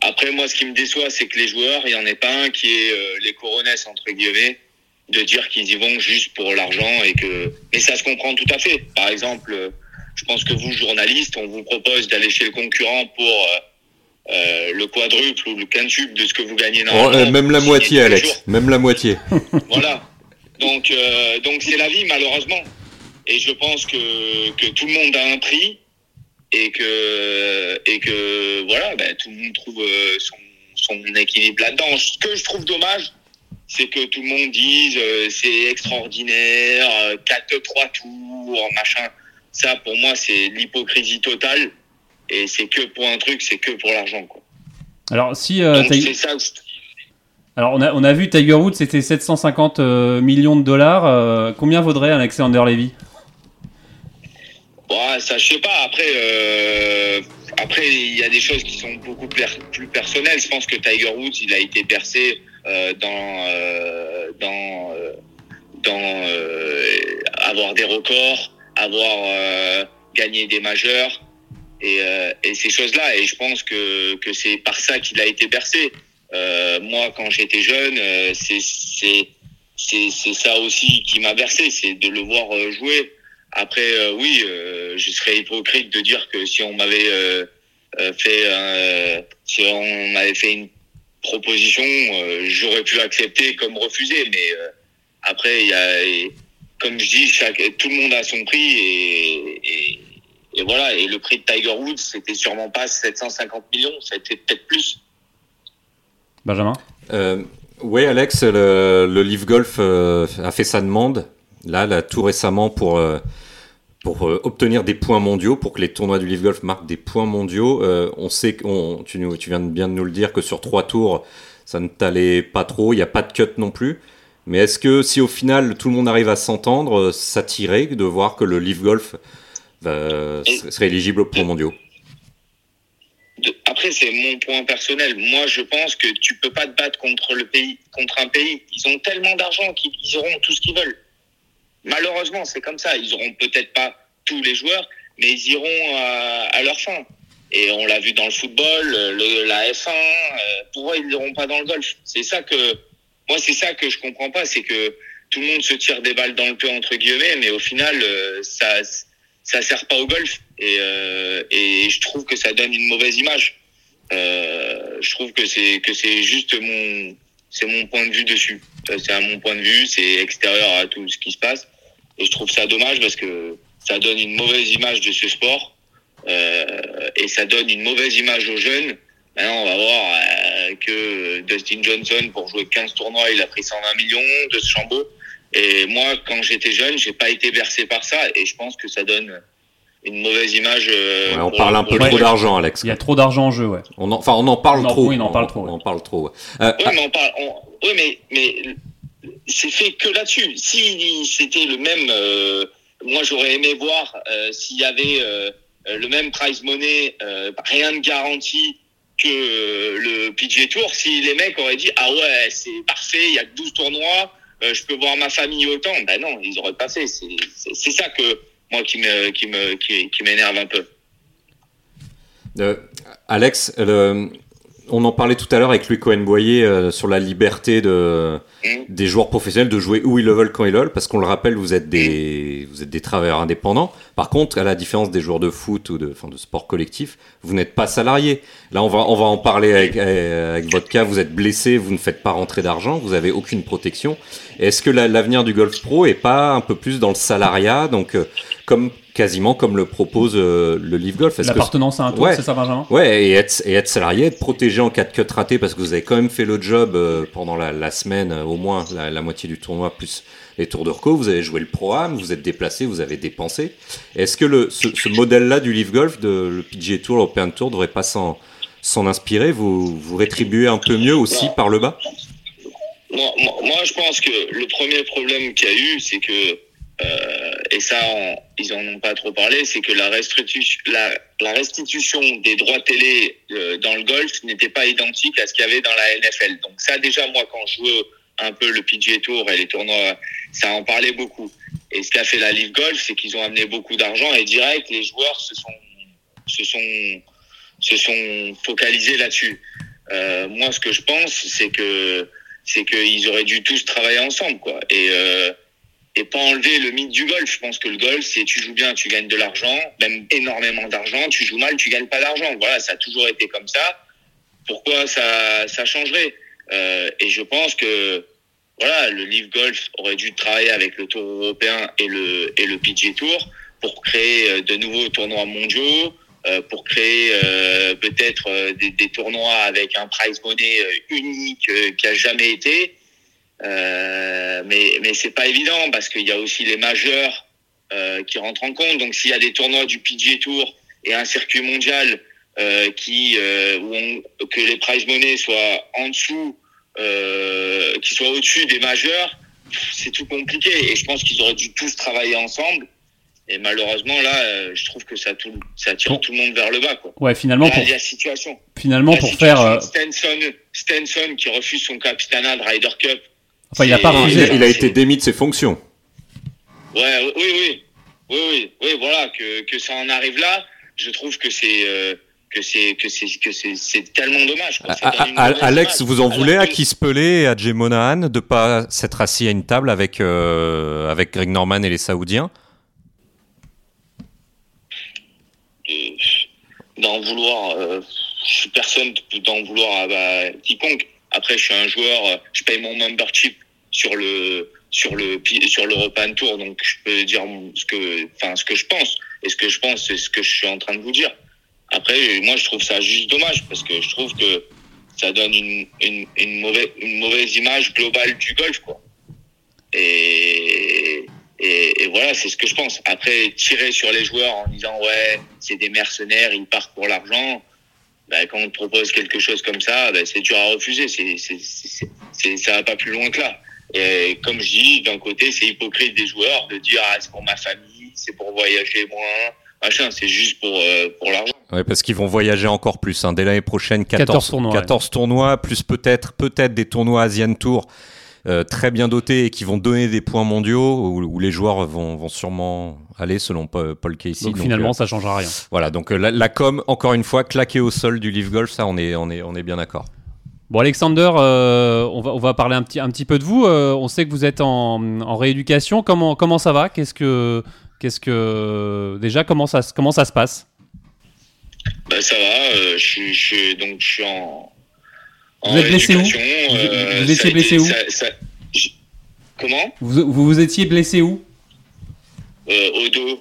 Après, moi, ce qui me déçoit, c'est que les joueurs, il n'y en ait pas un qui est euh, les coronesses, entre guillemets, de dire qu'ils y vont juste pour l'argent et que. Mais ça se comprend tout à fait. Par exemple, euh, je pense que vous, journalistes, on vous propose d'aller chez le concurrent pour euh, euh le quadruple ou le quintuple de ce que vous gagnez normalement. Oh, même la moitié, Alex. Même la moitié. voilà. Donc, donc c'est la vie, malheureusement. Et je pense que, que tout le monde a un prix et que et que voilà ben, tout le monde trouve euh, son, son équilibre là-dedans. Ce que je trouve dommage c'est que tout le monde dise euh, c'est extraordinaire euh, 4 3 tours machin. Ça pour moi c'est l'hypocrisie totale. Et c'est que pour un truc c'est que pour l'argent quoi. Alors si euh, c'est ça alors on a, on a vu Tiger Woods c'était 750 millions de dollars. Combien vaudrait Alexander Levy? Ouais, ça, je sais pas. Après, euh, après, il y a des choses qui sont beaucoup plus personnelles. Je pense que Tiger Woods, il a été percé euh, dans euh, dans euh, dans avoir des records, avoir gagné des majeurs et, et ces choses-là. Et je pense que que c'est par ça qu'il a été bercé. moi, quand j'étais jeune, c'est c'est c'est ça aussi qui m'a bercé, c'est de le voir jouer après, euh, oui, euh, je serais hypocrite de dire que si on m'avait euh, fait, si on m'avait fait une proposition, j'aurais pu accepter comme refuser. Mais après, il y a, comme je dis, chaque, tout le monde a son prix et, et, voilà. Et le prix de Tiger Woods, c'était sûrement pas 750 millions, c'était peut-être plus. Benjamin? oui, Alex, le, le Live Golf a fait sa demande là, là tout récemment pour pour euh, obtenir des points mondiaux, pour que les tournois du Live Golf marquent des points mondiaux. Euh, on sait que tu, tu, viens bien de nous le dire que sur trois tours, ça ne t'allait pas trop, il n'y a pas de cut non plus. Mais est-ce que si au final tout le monde arrive à s'entendre, euh, ça tirait de voir que le Live Golf serait éligible aux points mondiaux? Après, c'est mon point personnel. Moi, je pense que tu peux pas te battre contre le pays, contre un pays. Ils ont tellement d'argent qu'ils auront tout ce qu'ils veulent. Malheureusement, c'est comme ça. Ils auront peut-être pas tous les joueurs, mais ils iront à, leur fin. Et on l'a vu dans le football, le, la F1. Euh, pourquoi ils n'iront pas dans le golf C'est ça que moi, c'est ça que je comprends pas, c'est que tout le monde se tire des balles dans le pied entre guillemets, mais au final, euh, ça ça sert pas au golf. Et, euh, et je trouve que ça donne une mauvaise image. je trouve que c'est que c'est juste mon c'est mon point de vue dessus. C'est à mon point de vue, c'est extérieur à tout ce qui se passe. Et je trouve ça dommage parce que ça donne une mauvaise image de ce sport euh, et ça donne une mauvaise image aux jeunes. Maintenant, on va voir euh, que Dustin Johnson, pour jouer 15 tournois, il a pris 120 millions de ce chambeau. Et moi, quand j'étais jeune, j'ai pas été versé par ça et je pense que ça donne une mauvaise image. Euh, on parle un peu trop d'argent, Alex. Il y a trop d'argent en jeu, ouais. On enfin, on en parle trop. Oui, on en parle trop. On, en parle trop. Euh, oui, mais on parle. Oui, mais, mais c'est fait que là-dessus. Si c'était le même, euh, moi j'aurais aimé voir euh, s'il y avait euh, le même prize money, rien de garantie que le PGA Tour, si les mecs auraient dit ah ouais c'est parfait, il y a que 12 tournois, je peux voir ma famille autant, ben non, ils auraient pas fait. C'est ça que moi qui me qui me qui, m'énerve un peu. Alex, le, on en parlait tout à l'heure avec Louis Cohen-Boyer euh, sur la liberté de, mm. des joueurs professionnels de jouer où ils le veulent quand ils le veulent, parce qu'on le rappelle, vous êtes des, mm. vous êtes des travailleurs indépendants. Par contre, à la différence des joueurs de foot ou de, enfin, de sport collectif, vous n'êtes pas salarié. Là, on va, on va en parler avec, avec votre cas. Vous êtes blessé, vous ne faites pas rentrer d'argent, vous avez aucune protection. Est-ce que l'avenir du golf pro est pas un peu plus dans le salariat, donc euh, comme quasiment comme le propose euh, le Live Golf. L'appartenance à un tour, c'est ça, Benjamin Ouais, et être, et être, salarié, être protégé en cas de cut raté parce que vous avez quand même fait le job euh, pendant la, la, semaine, euh, au moins la, moitié du tournoi, plus les tours de reco. Vous avez joué le Pro-Am, vous êtes déplacé, vous avez dépensé. Est-ce que le, ce, ce modèle-là du Live Golf, de, le PGA Tour, l'Open Tour, devrait pas s'en, s'en inspirer vous, vous rétribuez un peu mieux aussi par le bas? Moi, moi, je pense que le premier problème qu'il y a eu, c'est que euh, et ça, ils en ont pas trop parlé, c'est que la restitution, la, la, restitution des droits télé euh, dans le golf n'était pas identique à ce qu'il y avait dans la NFL. Donc ça, déjà, moi, quand je jouais un peu le PGA Tour et les tournois, ça en parlait beaucoup. Et ce qu'a fait la Live Golf, c'est qu'ils ont amené beaucoup d'argent et direct, les joueurs se sont, se sont, se sont focalisés là-dessus. Euh, moi, ce que je pense, c'est que, c'est qu'ils auraient dû tous travailler ensemble, quoi. Et euh, et pas enlever le mythe du golf. Je pense que le golf, c'est tu joues bien, tu gagnes de l'argent, même énormément d'argent. Tu joues mal, tu gagnes pas d'argent. Voilà, ça a toujours été comme ça. Pourquoi ça, ça changerait? Euh, Et je pense que voilà, le Live Golf aurait dû travailler avec le Tour européen et le et le PGA Tour pour créer euh, de nouveaux tournois mondiaux, euh, pour créer euh, peut-être euh, des, des, tournois avec un prize money unique qui a jamais été. Euh, mais mais c'est pas évident parce qu'il y a aussi les majeurs euh, qui rentrent en compte. Donc s'il y a des tournois du PGA Tour et un circuit mondial euh, qui euh, où on, que les prize money soient en dessous, euh, qui soient au-dessus des majeurs, c'est tout compliqué. Et je pense qu'ils auraient dû tous travailler ensemble Et malheureusement, là, euh, je trouve que ça, tout, ça tire tout le monde vers le bas. Quoi. Ouais, finalement, Là, pour, il y a situation. finalement, La pour situation faire. euh, Stenson, Stenson qui refuse son capitanat de Ryder Cup. Enfin, il a pas refusé. a, il a été démis de ses fonctions. Ouais, oui, oui, oui, oui, oui, voilà, que, que ça en arrive là, je trouve que c'est euh, que c'est que c'est que c'est c'est tellement dommage. quoi. Alex, vous en Alors voulez à Keith Pelé et à Jay Monahan de pas s'être assis à une table avec, euh, avec Greg Norman et les Saoudiens? De- d'en vouloir, euh, je suis personne d'en vouloir à bah, quiconque. Après, je suis un joueur, euh, je paye mon membership sur le sur le sur l'European Tour, donc je peux dire ce que, enfin ce que je pense. Et ce que je pense, c'est ce que je suis en train de vous dire. Après, moi, je trouve ça juste dommage parce que je trouve que ça donne une une, une mauvaise une mauvaise image globale du golf, quoi. Et et, voilà, c'est ce que je pense. Après, tirer sur les joueurs en disant ouais, c'est des mercenaires, ils partent pour l'argent. Bah, quand on te propose quelque chose comme ça, bah, c'est dur à refuser. C'est, c'est, c'est- ça va pas plus loin que là. Et comme je dis, d'un côté, c'est hypocrite des joueurs de dire ah, c'est pour ma famille, c'est pour voyager moins, machin. C'est juste pour euh, pour l'argent. Ouais, parce qu'ils vont voyager encore plus. hein. Dès l'année prochaine, 14, 14 tournois, 14 tournois, plus peut-être peut-être des tournois Asian Tour euh, très bien dotés et qui vont donner des points mondiaux où, où les joueurs vont, vont sûrement aller selon Paul Casey. donc, Donc, finalement, euh, ça changera rien. voilà, donc euh, la, la com, encore une fois, claquée au sol du Live Golf, ça on est, on est, on est bien d'accord. Bon, Alexander, euh, on, va, on va parler un petit, un petit peu de vous. Euh, on sait que vous êtes en, en rééducation. Comment, comment ça va? Qu'est-ce que, qu'est-ce que déjà comment ça, se- comment ça se passe? Bah, ça va. euh, je donc je suis en. en Vous êtes blessé où? rééducation, Vous- étiez blessé été- où? ça- ça- j- Comment? Vous, vous vous étiez blessé où? Au dos,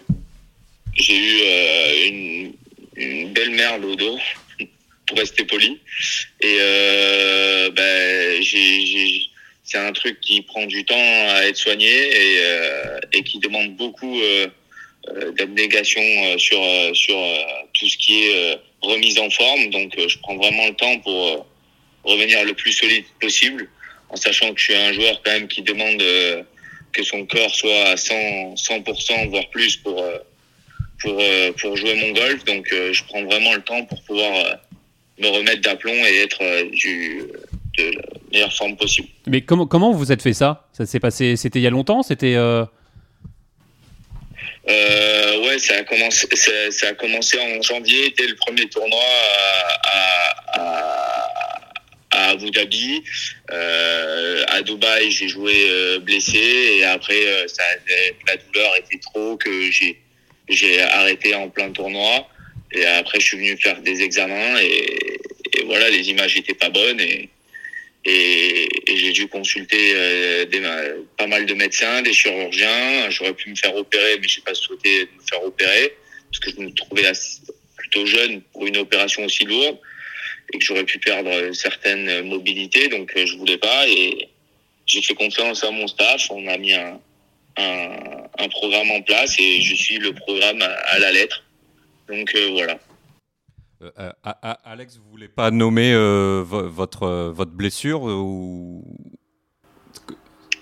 j'ai eu une, une belle merde au dos, pour rester poli. Et euh, ben, j'ai, c'est un truc qui prend du temps à être soigné et, euh, et qui demande beaucoup euh, euh, d'abnégation euh, sur, euh, sur tout ce qui est remise en forme. Donc je prends vraiment le temps pour revenir le plus solide possible, en sachant que je suis un joueur quand même qui demande... que son corps soit à 100, 100% voire plus pour pour pour jouer mon golf donc je prends vraiment le temps pour pouvoir me remettre d'aplomb et être euh, du de la meilleure forme possible. Mais comment, comment vous êtes fait ça? Ça s'est passé, c'était il y a longtemps C'était euh, euh, ouais ça a commencé ça, ça a commencé en janvier dès le premier tournoi à, à, Abu Dhabi. Euh, à Dubaï j'ai joué blessé et après ça la douleur était trop que j'ai j'ai arrêté en plein tournoi et après je suis venu faire des examens et, et voilà les images étaient pas bonnes et et, et j'ai dû consulter euh, des, pas mal de médecins, des chirurgiens. J'aurais pu me faire opérer, mais j'ai pas souhaité me faire opérer parce que je me trouvais plutôt jeune pour une opération aussi lourde et que j'aurais pu perdre certaines mobilités. Donc euh, je voulais pas et j'ai fait confiance à mon staff. On a mis un, un, un programme en place et je suis le programme à la lettre. Donc euh, voilà. Euh, euh, Alex, vous voulez pas nommer euh, vo- votre, votre blessure ou...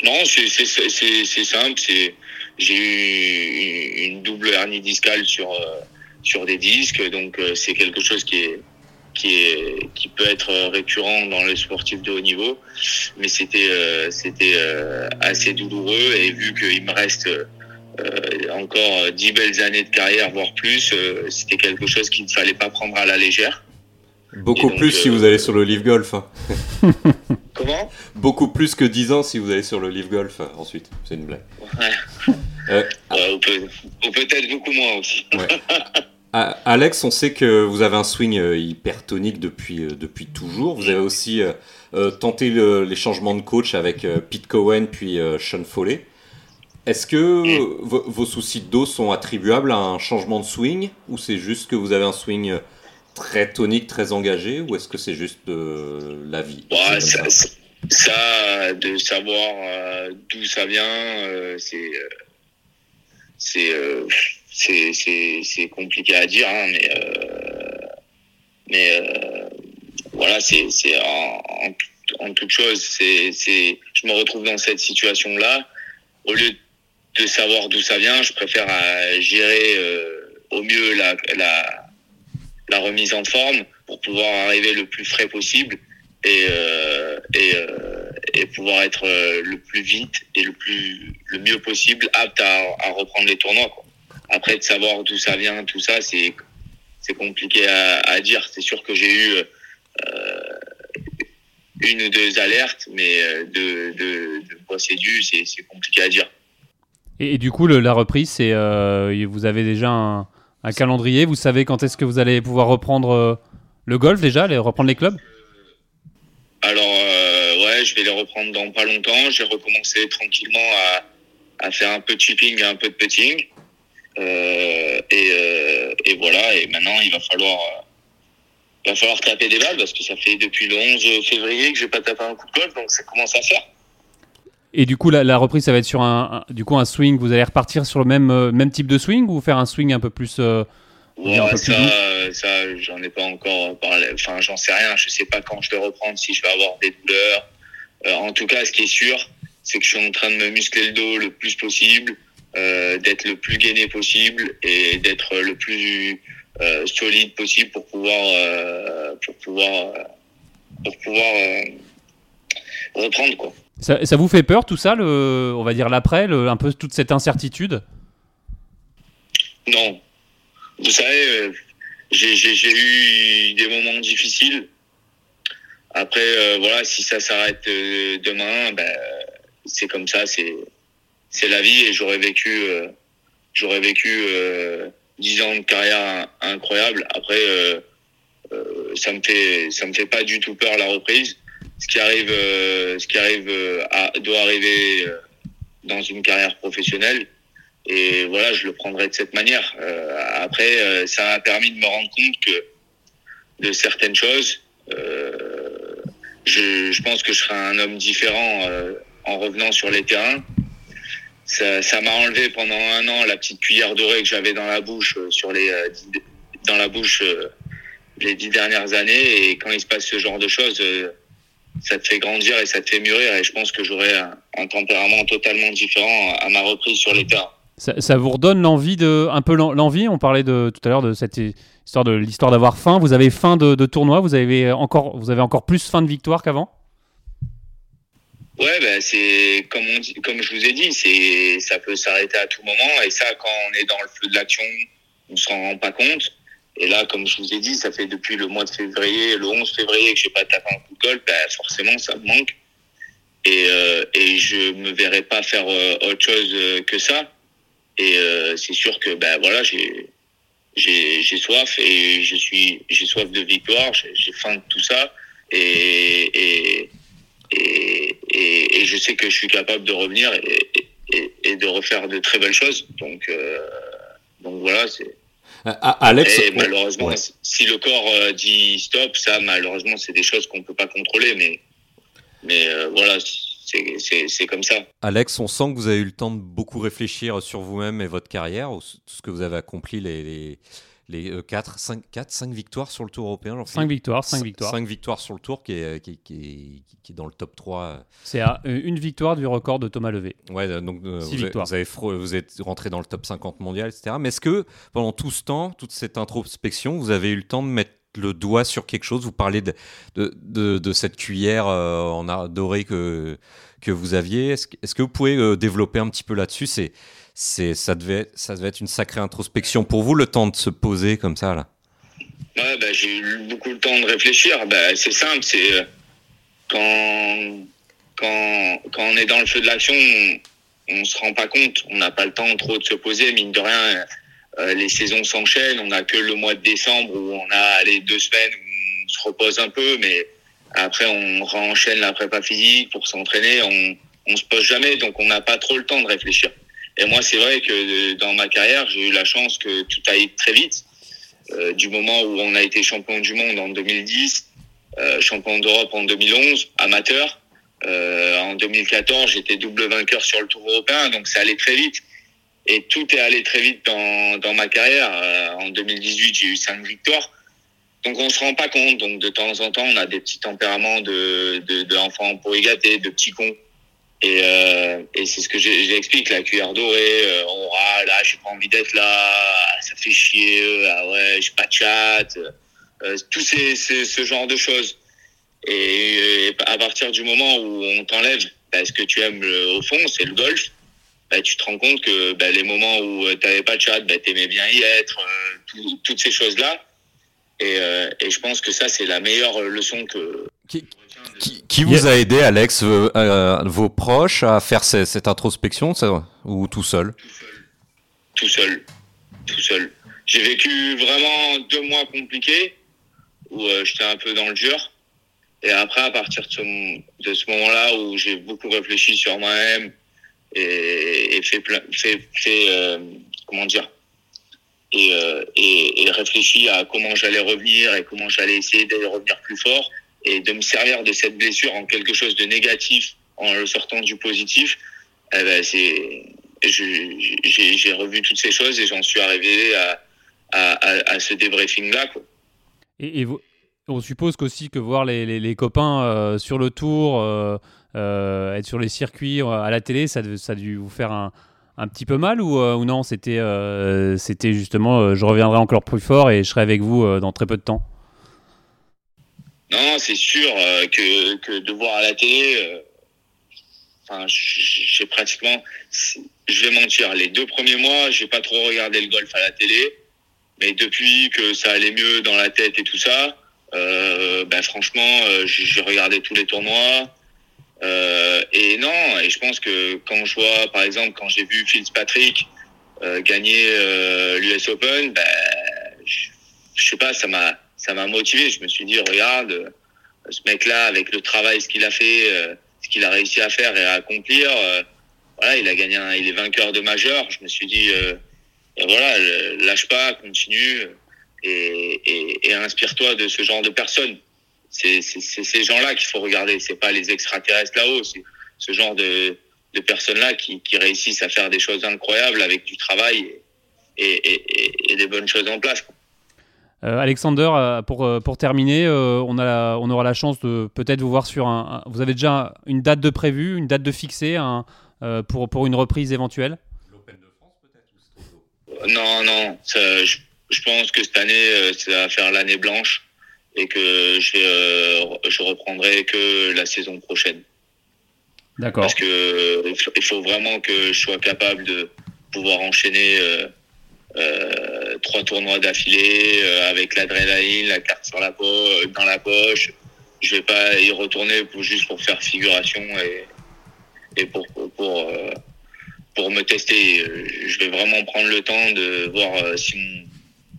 Non, c'est simple. J'ai eu une double hernie discale sur euh, sur des disques, donc c'est quelque chose qui est qui est qui peut être récurrent dans les sportifs de haut niveau, mais c'était c'était assez douloureux et vu qu'il me reste encore dix belles années de carrière, voire plus, euh, c'était quelque chose qu'il ne fallait pas prendre à la légère. Beaucoup donc, plus si euh, vous allez sur le Live Golf. Comment? Beaucoup plus que 10 ans si vous allez sur le Live Golf euh, ensuite. C'est une blague. Ouais. Euh, Ouais, ou peut- peut-être beaucoup moins aussi. A- Alex, on sait que vous avez un swing euh, hyper tonique depuis, euh, depuis toujours. Vous avez aussi euh, euh, tenté le- les changements de coach avec euh, Pete Cohen puis euh, Sean Foley. Est-ce que vo- vos soucis de dos sont attribuables à un changement de swing ou c'est juste que vous avez un swing très tonique, très engagé ou est-ce que c'est juste la vie Ouais, ça, ça. ça, ça, de savoir euh, d'où ça vient, euh, c'est euh, c'est euh, compliqué à dire, hein, mais euh, mais voilà, c'est en, en, en toute chose, c'est c'est je me retrouve dans cette situation là, au lieu de savoir d'où ça vient. Je préfère gérer au mieux la, la, la remise en forme pour pouvoir arriver le plus frais possible et, et, et pouvoir être le plus vite et le plus le mieux possible apte à, à reprendre les tournois. Quoi. Après, de savoir d'où ça vient, tout ça, c'est c'est compliqué à, à dire. C'est sûr que j'ai eu euh, une ou deux alertes, mais euh, de, de, de quoi c'est dû, c'est compliqué à dire. Et, du coup, la reprise, c'est euh, vous avez déjà un, calendrier. Vous savez quand est-ce que vous allez pouvoir reprendre euh, le golf déjà, les, reprendre les clubs? Alors ouais, je vais les reprendre dans pas longtemps. J'ai recommencé tranquillement à, faire un peu de chipping, un peu de putting. Euh, et, euh, voilà, et maintenant il va falloir, euh, il va falloir taper des balles parce que ça fait depuis le 11 février que je vais pas taper un coup de golf, donc ça commence à faire. Et du coup, la, la, reprise, ça va être sur un, du coup, un swing. Vous allez repartir sur le même, même type de swing ou faire un swing un peu plus. Euh, ouais, un peu ça, plus ça j'en ai pas encore parlé. Enfin, j'en sais rien. Je sais pas quand je vais reprendre, si je vais avoir des douleurs. Euh, en tout cas, ce qui est sûr, c'est que je suis en train de me muscler le dos le plus possible euh, d'être le plus gainé possible et d'être le plus euh, solide possible pour pouvoir euh, pour pouvoir pour pouvoir reprendre quoi. Ça, ça, vous fait peur tout ça, le, on va dire l'après, un peu toute cette incertitude? Non. Vous savez, j'ai eu des moments difficiles. Après, voilà, si ça s'arrête demain, ben, c'est comme ça, c'est c'est la vie et j'aurais vécu, euh, j'aurais vécu euh, dix ans de carrière incroyable. Après, euh, ça me fait, ça me fait pas du tout peur la reprise. Ce qui arrive, ce qui arrive à, doit arriver dans une carrière professionnelle. Et voilà, je le prendrai de cette manière. après, ça m'a permis de me rendre compte que de certaines choses, je, je, pense que je serai un homme différent en revenant sur les terrains ça m'a enlevé pendant un an la petite cuillère dorée que j'avais dans la bouche euh, sur les euh, dans la bouche euh, les dix dernières années et quand il se passe ce genre de choses ça te fait grandir et ça te fait mûrir et je pense que j'aurai un, tempérament totalement différent à ma reprise sur les terrains. Ça, ça, vous redonne l'envie de un peu l'envie on parlait de tout à l'heure de cette histoire de l'histoire d'avoir faim vous avez faim de, de tournoi vous avez encore vous avez encore plus faim de victoire qu'avant? Ouais, ben c'est comme on dit, comme je vous ai dit, c'est ça peut s'arrêter à tout moment et ça quand on est dans le feu de l'action, on s'en rend pas compte. Et là, comme je vous ai dit, ça fait depuis le mois de février, le 11 février que j'ai pas tapé un coup de golf, ben forcément ça me manque. Et euh, et je me verrai pas faire euh, autre chose euh, que ça. Et euh, c'est sûr que ben voilà, j'ai j'ai j'ai soif et je suis j'ai soif de victoire, j'ai faim de tout ça et, et et, et, je sais que je suis capable de revenir et, de refaire de très belles choses. Donc, euh, donc voilà, c'est. Euh, Alex, malheureusement, si le corps euh, dit stop, ça, malheureusement, c'est des choses qu'on peut pas contrôler, mais, mais voilà, c'est comme ça. Alex, on sent que vous avez eu le temps de beaucoup réfléchir sur vous-même et votre carrière, tout ce que vous avez accompli les, les les 4, 5, 4, 5 victoires sur le tour européen. 5 victoires, 5 victoires. 5 victoires sur le tour qui est, qui, qui, qui est dans le top 3. C'est à une victoire du record de Thomas Levé. Ouais, euh, donc euh, vous, vous, avez, vous, êtes rentré dans le top 50 mondial, etc. Mais est-ce que pendant tout ce temps, toute cette introspection, vous avez eu le temps de mettre le doigt sur quelque chose? Vous parlez de, de, de, de cette cuillère euh, en dorée que, que vous aviez. Est-ce est que vous pouvez euh, développer un petit peu là-dessus? C'est c'est ça devait ça devait être une sacrée introspection pour vous le temps de se poser comme ça là? Ouais, bah, j'ai eu beaucoup le temps de réfléchir. Bah, c'est simple, c'est euh, quand quand quand on est dans le feu de l'action, on, on se rend pas compte, on n'a pas le temps trop de se poser. Mine de rien, euh, les saisons s'enchaînent. On a que le mois de décembre où on a les deux semaines où on se repose un peu, mais après on renchaîne la prépa physique pour s'entraîner. On on se pose jamais, donc on n'a pas trop le temps de réfléchir. Et moi, c'est vrai que euh, dans ma carrière, j'ai eu la chance que tout aille très vite. Euh, du moment où on a été champion du monde en 2010, euh, champion d'Europe en 2011, amateur. Euh, en 2014, j'étais double vainqueur sur le Tour européen, donc ça allait très vite. Et tout est allé très vite dans, dans ma carrière. Euh, en 2018, j'ai eu cinq victoires. Donc on se rend pas compte. Donc de temps en temps, on a des petits tempéraments de, de, de de petits cons Et, euh, et c'est ce que j'explique, la cuillère dorée, euh, on râle, là, j'ai pas envie d'être là, ça fait chier, ah ouais, j'ai pas de chat, euh, tout ces, ces, ce genre de choses. Et, à partir du moment où on t'enlève bah, ce que tu aimes au fond, c'est le golf, bah, tu te rends compte que bah, les moments où tu n'avais pas de chat, bah, tu aimais bien y être, toutes ces choses-là. Et, et, je pense que ça, c'est la meilleure leçon que, qui, vous a aidé, Alex, euh, euh, vos proches, à faire cette, introspection ou tout seul? Tout seul. Tout seul. J'ai vécu vraiment deux mois compliqués où euh, j'étais un peu dans le dur. Et après, à partir de ce, moment-là où j'ai beaucoup réfléchi sur moi-même et, fait, plein, fait, fait comment dire, et, et, et réfléchi à comment j'allais revenir et comment j'allais essayer d'aller revenir plus fort et de me servir de cette blessure en quelque chose de négatif en le sortant du positif, eh ben c'est j'ai revu toutes ces choses et j'en suis arrivé à, ce débriefing-là. Et, et vous, on suppose qu'aussi que voir les, copains euh, sur le tour, euh, euh, être sur les circuits à la télé, ça, ça a dû vous faire un, un petit peu mal ou, ou non C'était c'était justement je reviendrai encore plus fort et je serai avec vous dans très peu de temps? Non, c'est sûr euh, que, que de voir à la télé, euh, enfin, j'ai pratiquement, je vais mentir, les deux premiers mois, j'ai pas trop regardé le golf à la télé, mais depuis que ça allait mieux dans la tête et tout ça, euh, ben franchement, j'ai regardé tous les tournois. et non, et je pense que quand je vois, par exemple, quand j'ai vu Fitzpatrick gagner l'US Open, ben, je sais pas, ça m'a ça m'a motivé. Je me suis dit, regarde, euh, ce mec-là, avec le travail, ce qu'il a fait, euh, ce qu'il a réussi à faire et à accomplir, euh, voilà, il a gagné, un, il est vainqueur de majeur. Je me suis dit, voilà, lâche pas, continue et, et, et inspire-toi de ce genre de personnes. C'est ces gens-là qu'il faut regarder. C'est pas les extraterrestres là-haut. C'est ce genre de, personnes-là qui, réussissent à faire des choses incroyables avec du travail et des bonnes choses en place. Euh, Alexander, euh, pour, euh, pour terminer, on, a on aura la chance de peut-être vous voir sur un, Vous avez déjà une date de prévue, une date de fixée un, pour, pour une reprise éventuelle? L'Open de France peut-être Non, non. je, je, pense que cette année, ça va faire l'année blanche et que je, je reprendrai que la saison prochaine. D'accord. Parce que il faut vraiment que je sois capable de pouvoir enchaîner euh, trois tournois d'affilée euh, avec l'adrénaline, la carte sur la peau, euh, dans la poche. Je vais pas y retourner pour, juste pour faire figuration et, et pour pour pour, pour me tester. Je vais vraiment prendre le temps de voir si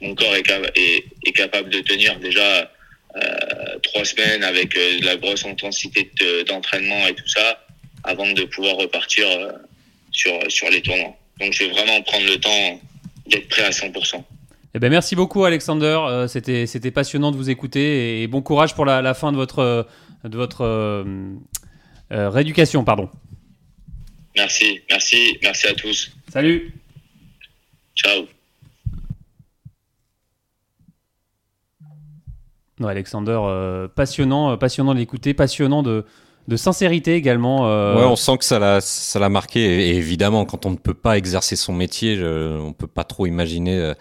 mon, corps est, est, est, capable de tenir déjà euh, trois semaines avec de la grosse intensité d'entraînement et tout ça avant de pouvoir repartir sur sur les tournois. Donc je vais vraiment prendre le temps d'être prêt à 100%. Eh ben merci beaucoup Alexander, euh, c'était c'était passionnant de vous écouter et bon courage pour la, fin de votre euh, de votre euh, rééducation pardon. Merci, merci, merci à tous. Salut. Ciao. Alexander, passionnant, passionnant d'écouter, passionnant de, de sincérité également. Euh... Ouais, on sent que ça l'a, ça l'a marqué. Et évidemment, quand on ne peut pas exercer son métier, je, on peut pas trop imaginer euh,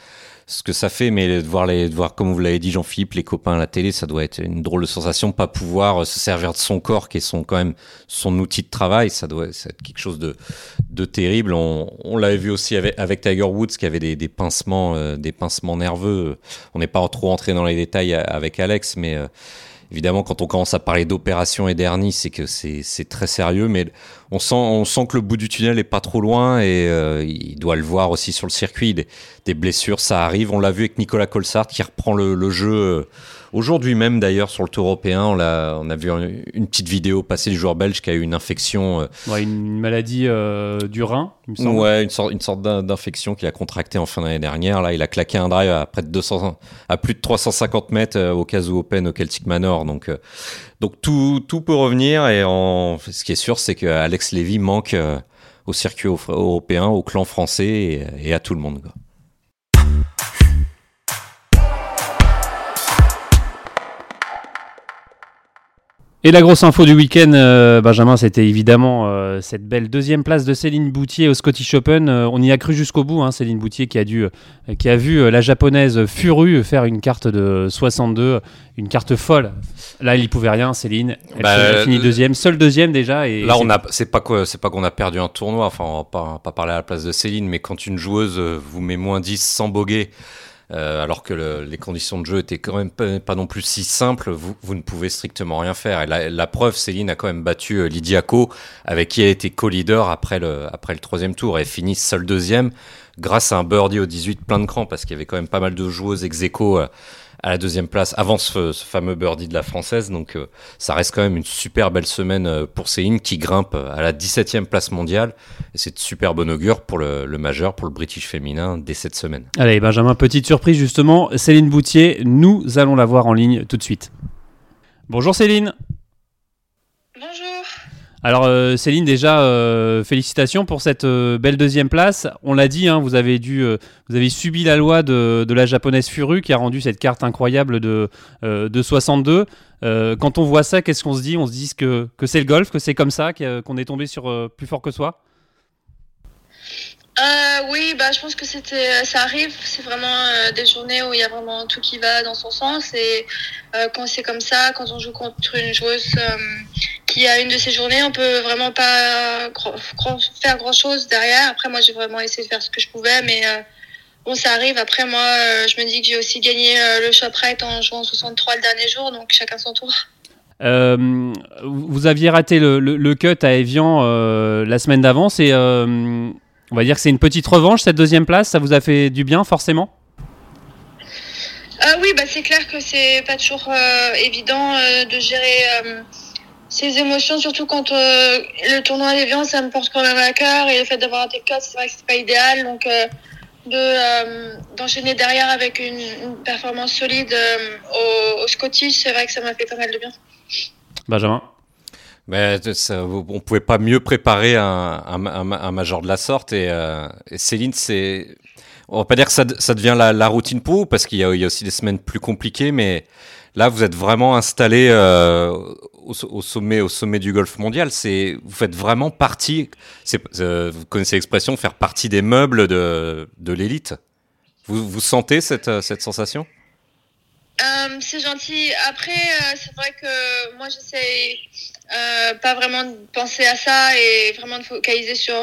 ce que ça fait. Mais de voir les, de voir comme vous l'avez dit, Jean-Philippe, les copains à la télé, ça doit être une drôle de sensation. Pas pouvoir se servir de son corps, qui est son quand même son outil de travail, ça doit être quelque chose de, de terrible. On, on l'avait vu aussi avec, avec, Tiger Woods, qui avait des, des pincements, euh, des pincements nerveux. On n'est pas trop entré dans les détails avec Alex, mais euh, Évidemment, quand on commence à parler d'opération et d'hernie, c'est que c'est très sérieux, mais on sent, on sent que le bout du tunnel est pas trop loin et euh, il doit le voir aussi sur le circuit. Des, blessures, ça arrive. On l'a vu avec Nicolas Colsart qui reprend le, le jeu euh, Aujourd'hui même, d'ailleurs, sur le Tour européen, on a, on a vu une petite vidéo passer du joueur belge qui a eu une infection. Euh, une maladie euh, du rein, il me semble. Ouais, une sorte, une sorte d'infection qu'il a contracté en fin d'année dernière. Là, il a claqué un drive à près de 200, à plus de 350 mètres euh, au Kazoo Open au Celtic Manor. Donc, donc tout, tout peut revenir. Et en, ce qui est sûr, c'est que Alex Lévy manque au circuit européen, au clan français et, et à tout le monde. Quoi. Et la grosse info du week-end, euh, Benjamin, c'était évidemment euh, cette belle deuxième place de Céline Boutier au Scottish Open. Euh, on y a cru jusqu'au bout, hein, Céline Boutier qui a, dû, qui a vu la japonaise Furu faire une carte de 62, une carte folle. Là, il n'y pouvait rien, Céline. Elle bah, finit deuxième, seule deuxième déjà. Et là, on a, c'est pas quoi, c'est pas qu'on a perdu un tournoi. Enfin, on va pas, pas parler à la place de Céline, mais quand une joueuse vous met moins 10 sans boguer euh, alors que les conditions de jeu étaient quand même pas, non plus si simples, vous, ne pouvez strictement rien faire. Et la, preuve, Céline a quand même battu euh, Lydia Ko, avec qui elle était co-leader après le, troisième tour. Elle finit seule deuxième grâce à un birdie au 18 plein de cran, parce qu'il y avait quand même pas mal de joueuses ex euh, à la deuxième place avant ce, fameux birdie de la française. Donc euh, ça reste quand même une super belle semaine euh, pour Céline qui grimpe à la 17e place mondiale. Et c'est de super bon augure pour le, majeur, pour le British féminin dès cette semaine. Allez Benjamin, petite surprise justement. Céline Boutier, nous allons la voir en ligne tout de suite. Bonjour Céline. Bonjour. Alors euh, Céline, déjà euh, félicitations pour cette euh, belle deuxième place. On l'a dit, hein, vous avez dû, vous avez subi la loi de, la japonaise Furu qui a rendu cette carte incroyable de, de 62. quand on voit ça, qu'est-ce qu'on se dit? On se dit que, c'est le golf, que c'est comme ça, qu'on est tombé sur plus fort que soi? Oui, bah, je pense que c'était, ça arrive. C'est vraiment des journées où il y a vraiment tout qui va dans son sens. Et quand c'est comme ça, quand on joue contre une joueuse qui a une de ces journées, on peut vraiment pas faire grand chose derrière. Après, moi, j'ai vraiment essayé de faire ce que je pouvais, mais euh, bon, ça arrive. Après, moi, euh, je me dis que j'ai aussi gagné euh, le shoprite en jouant 63 le dernier jour, donc chacun son tour. vous aviez raté le, cut à Evian la semaine d'avant. C'est, on va dire que c'est une petite revanche cette deuxième place. Ça vous a fait du bien, forcément? Oui, bah, c'est clair que c'est pas toujours évident de gérer ces émotions, surtout quand euh, le tournoi à l'Evian, ça me porte quand même à cœur. Et le fait d'avoir un T4, c'est vrai que c'est pas idéal. Donc, euh, de euh, d'enchaîner derrière avec une, performance solide au, Scottish, c'est vrai que ça m'a fait pas mal de bien. Benjamin? Mais ça, on pouvait pas mieux préparer un, un, major de la sorte. Et, Céline, c'est. On va pas dire que ça, ça devient la, la, routine pour vous, parce qu'il y, y, a aussi des semaines plus compliquées, mais là, vous êtes vraiment installé au, sommet, au sommet du golf mondial, c'est vous faites vraiment partie. Euh, vous connaissez l'expression faire partie des meubles de, de l'élite. Vous, vous sentez cette, euh, cette sensation? Euh, C'est gentil. Après, c'est vrai que moi, j'essaie pas vraiment de penser à ça et vraiment de focaliser sur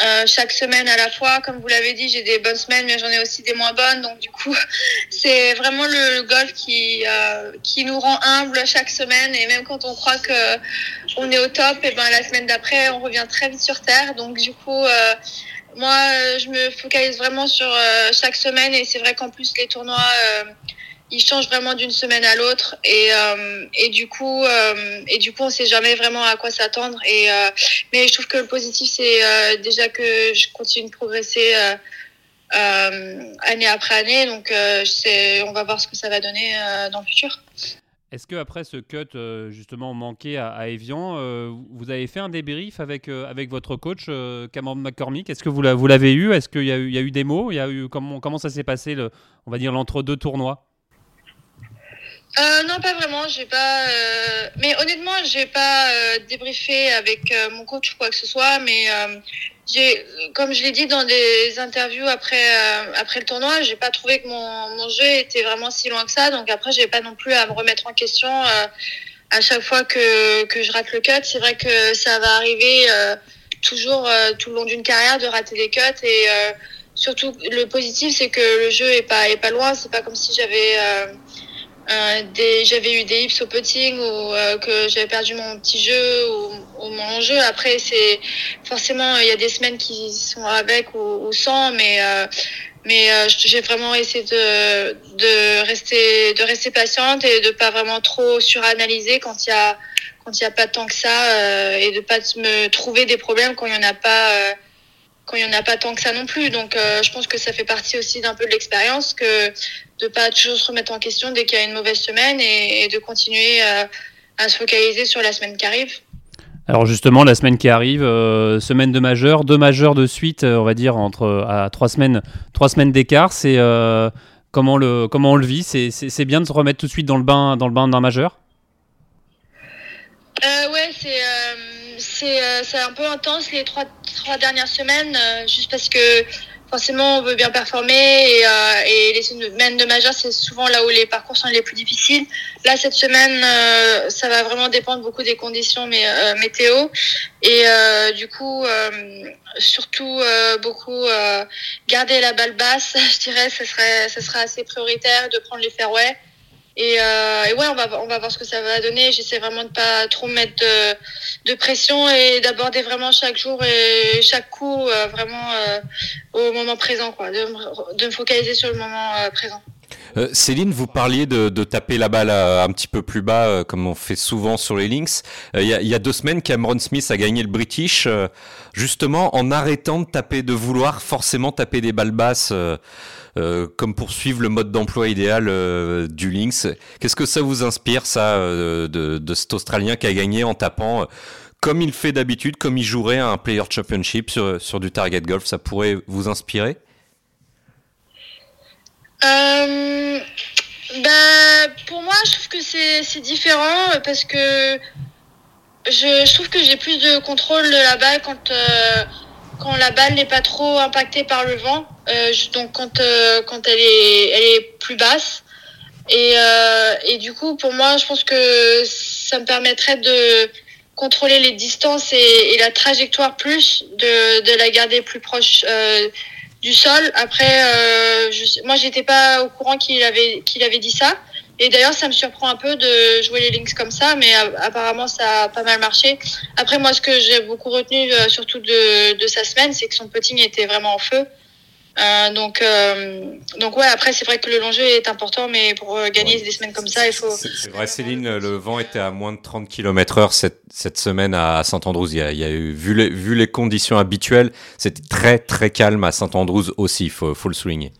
euh, chaque semaine à la fois. Comme vous l'avez dit, j'ai des bonnes semaines, mais j'en ai aussi des moins bonnes. Donc du coup, c'est vraiment le, golf qui euh, qui nous rend humbles chaque semaine. Et même quand on croit que on est au top, et ben la semaine d'après, on revient très vite sur terre. Donc du coup. Euh, moi, je me focalise vraiment sur chaque semaine et c'est vrai qu'en plus les tournois il change vraiment d'une semaine à l'autre et, euh, et du coup euh, et du coup on sait jamais vraiment à quoi s'attendre et euh, mais je trouve que le positif c'est déjà que je continue de progresser année après année. Donc on va voir ce que ça va donner dans le futur. Est-ce que après ce cut justement manqué à, Evian, vous avez fait un débrief avec avec votre coach Cameron McCormick? Est-ce que vous l'avez eu? Est-ce qu'il y, a eu des mots? Il y a eu comment ça s'est passé on va dire l'entre deux tournois? Euh, non, pas vraiment. J'ai pas. Euh... Mais honnêtement, j'ai pas euh, débriefé avec euh, mon coach ou quoi que ce soit. Mais euh, j'ai, comme je l'ai dit dans des interviews après après le tournoi, j'ai pas trouvé que mon, mon jeu était vraiment si loin que ça. Donc après, j'ai pas non plus à me remettre en question à chaque fois que que je rate le cut. C'est vrai que ça va arriver toujours tout le long d'une carrière de rater des cuts et surtout le positif, c'est que le jeu est pas est pas loin. C'est pas comme si j'avais euh, j'avais eu des hips au putting ou euh, que j'avais perdu mon petit jeu ou, mon jeu. Après, c'est forcément il y a des semaines qui sont avec ou, sans, mais euh, mais j'ai vraiment essayé de, de rester de rester patiente et de pas vraiment trop suranalyser quand il y a quand il y a pas tant que ça et de pas me trouver des problèmes quand il y en a pas quand il n'y en a pas tant que ça non plus. Donc euh, je pense que ça fait partie aussi d'un peu de l'expérience que de pas toujours se remettre en question dès qu'il y a une mauvaise semaine et, de continuer euh, à se focaliser sur la semaine qui arrive. Alors justement, la semaine qui arrive, euh, semaine de majeur, deux majeurs de suite, on va dire entre à trois semaines, trois semaines d'écart. C'est comment le comment on le vit? C'est bien de se remettre tout de suite dans le bain dans le bain d'un majeur? Euh, ouais, c'est c'est c'est un peu intense les trois trois dernières semaines, juste parce que forcément, on veut bien performer et, euh, et les semaines de majeur, c'est souvent là où les parcours sont les plus difficiles. Là, cette semaine, euh, ça va vraiment dépendre beaucoup des conditions mais, euh, météo et euh, du coup, surtout beaucoup garder la balle basse. Je dirais, ce serait, ce serait assez prioritaire de prendre les fairways. Et, euh, et, ouais, on va, on va voir ce que ça va donner. J'essaie vraiment de pas trop mettre de, pression et d'aborder vraiment chaque jour et chaque coup euh, vraiment euh, au moment présent, quoi, de, de, me focaliser sur le moment présent. Céline, vous parliez de, taper la balle un petit peu plus bas, comme on fait souvent sur les links. Il y, a, y, a, deux semaines, Cameron Smith a gagné le British, justement en arrêtant de taper, de vouloir forcément taper des balles basses. Euh, comme poursuivre le mode d'emploi idéal euh, du Lynx. Qu'est-ce que ça vous inspire, ça, euh, de, cet Australien qui a gagné en tapant comme il fait d'habitude, comme il jouerait un Player Championship sur, sur du Target Golf? Ça pourrait vous inspirer? Bah, Pour moi, je trouve que c'est différent parce que je, trouve que j'ai plus de contrôle de la balle quand, quand la balle n'est pas trop impactée par le vent. Euh, donc quand euh, quand elle est elle est plus basse et euh, et du coup pour moi je pense que ça me permettrait de contrôler les distances et, et la trajectoire plus de de la garder plus proche du sol. Après je, moi j'étais pas au courant qu'il avait qu'il avait dit ça. Et d'ailleurs, ça me surprend un peu de jouer les links comme ça, mais apparemment, ça a pas mal marché. Après, moi, ce que j'ai beaucoup retenu, euh, surtout de, de sa semaine, c'est que son putting était vraiment en feu. Euh, donc, euh, donc ouais, après, c'est vrai que le long jeu est important, mais pour gagner ouais. des semaines comme ça, il faut. C'est vrai, Céline, le vent était à moins de 30 km heure cette, cette semaine à Saint-Andrews. Il y a eu, vu les, vu les conditions habituelles, c'était très, très calme à Saint-Andrews aussi, il faut, faut le souligner.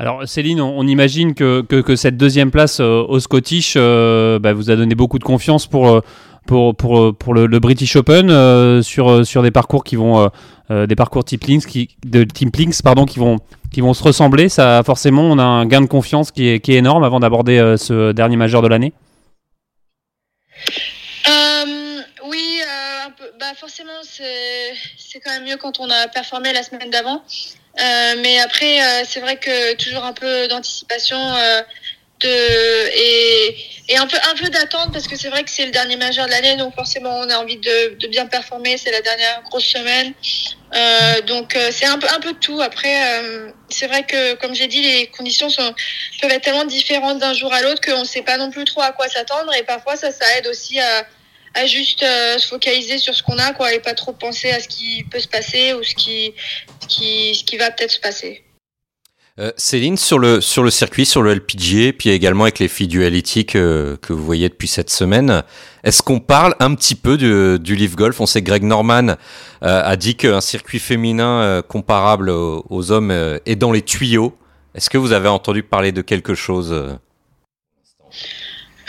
Alors Céline, on, imagine que, cette deuxième place euh, au Scottish euh, bah, vous a donné beaucoup de confiance pour, euh, le, British Open sur, des parcours qui vont des parcours de Team Links qui vont se ressembler. Ça forcément on a un gain de confiance qui est, qui est énorme avant d'aborder ce dernier majeur de l'année. oui, bah forcément c'est quand même mieux quand on a performé la semaine d'avant. Euh, mais après, euh, c'est vrai que toujours un peu d'anticipation euh, de, et, et un peu, un peu d'attente parce que c'est vrai que c'est le dernier majeur de l'année, donc forcément on a envie de, de bien performer. C'est la dernière grosse semaine, donc c'est un peu, un peu de tout. Après, c'est vrai que comme j'ai dit, les conditions sont, peuvent être tellement différentes d'un jour à l'autre qu'on ne sait pas non plus trop à quoi s'attendre et parfois ça, ça aide aussi à à juste euh, se focaliser sur ce qu'on a quoi et pas trop penser à ce qui peut se passer ou ce qui qui, ce qui va peut-être se passer. Euh, Céline, sur le, sur le circuit, sur le LPGA, puis également avec les filles duality que, que vous voyez depuis cette semaine, est-ce qu'on parle un petit peu du, du Leaf Golf? On sait que Greg Norman euh, a dit qu'un circuit féminin euh, comparable aux, hommes euh, est dans les tuyaux. Est-ce que vous avez entendu parler de quelque chose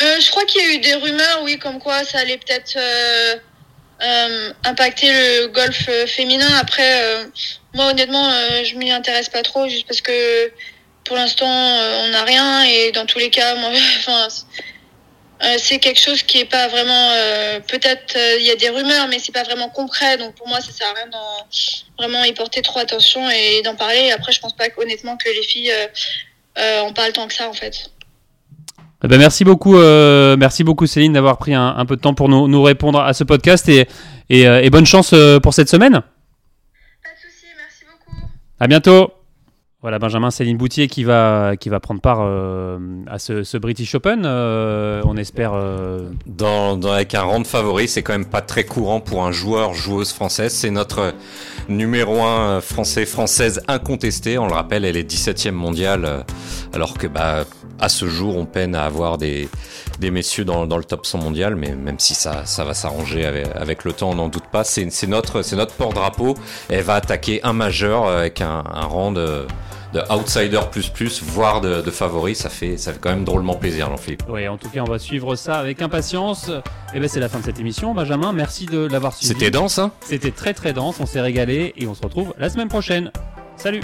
euh, je crois qu'il y a eu des rumeurs, oui, comme quoi ça allait peut-être euh, impacter le golf féminin. Après, euh, moi honnêtement, euh, je m'y intéresse pas trop, juste parce que pour l'instant, on n'a rien et dans tous les cas, moi, c'est quelque chose qui est pas vraiment. Peut-être il y a des rumeurs, mais c'est pas vraiment concret. Donc pour moi, ça sert à rien d'en vraiment y porter trop attention et d'en parler. Après, je pense pas honnêtement que les filles pas le temps que ça en fait. Eh ben merci beaucoup, euh, merci beaucoup Céline d'avoir pris un, un, peu de temps pour nous, nous, répondre à ce podcast et, et, et bonne chance pour cette semaine. Pas de souci, merci beaucoup. À bientôt. Voilà Benjamin Céline Boutier qui va, qui va prendre part euh, à ce, ce, British Open, euh, on espère. euh, Dans, dans, avec un rang de favori, c'est quand même pas très courant pour un joueur, joueuse française. C'est notre numéro 1 français, française incontestée. On le rappelle, elle est 17e mondiale, alors que bah, à ce jour, on peine à avoir des, des messieurs dans, dans le top 100 mondial, mais même si ça, ça va s'arranger avec, avec, le temps, on n'en doute pas. C'est notre, notre porte-drapeau. Elle va attaquer un majeur avec un, un rang de de outsider plus plus, voire de, de favori, ça fait, ça fait quand même drôlement plaisir, Jean-Philippe. Oui, en tout cas, on va suivre ça avec impatience. Et ben, c'est la fin de cette émission. Benjamin, merci de l'avoir suivi. C'était dense, hein? C'était très très dense, on s'est régalé et on se retrouve la semaine prochaine. Salut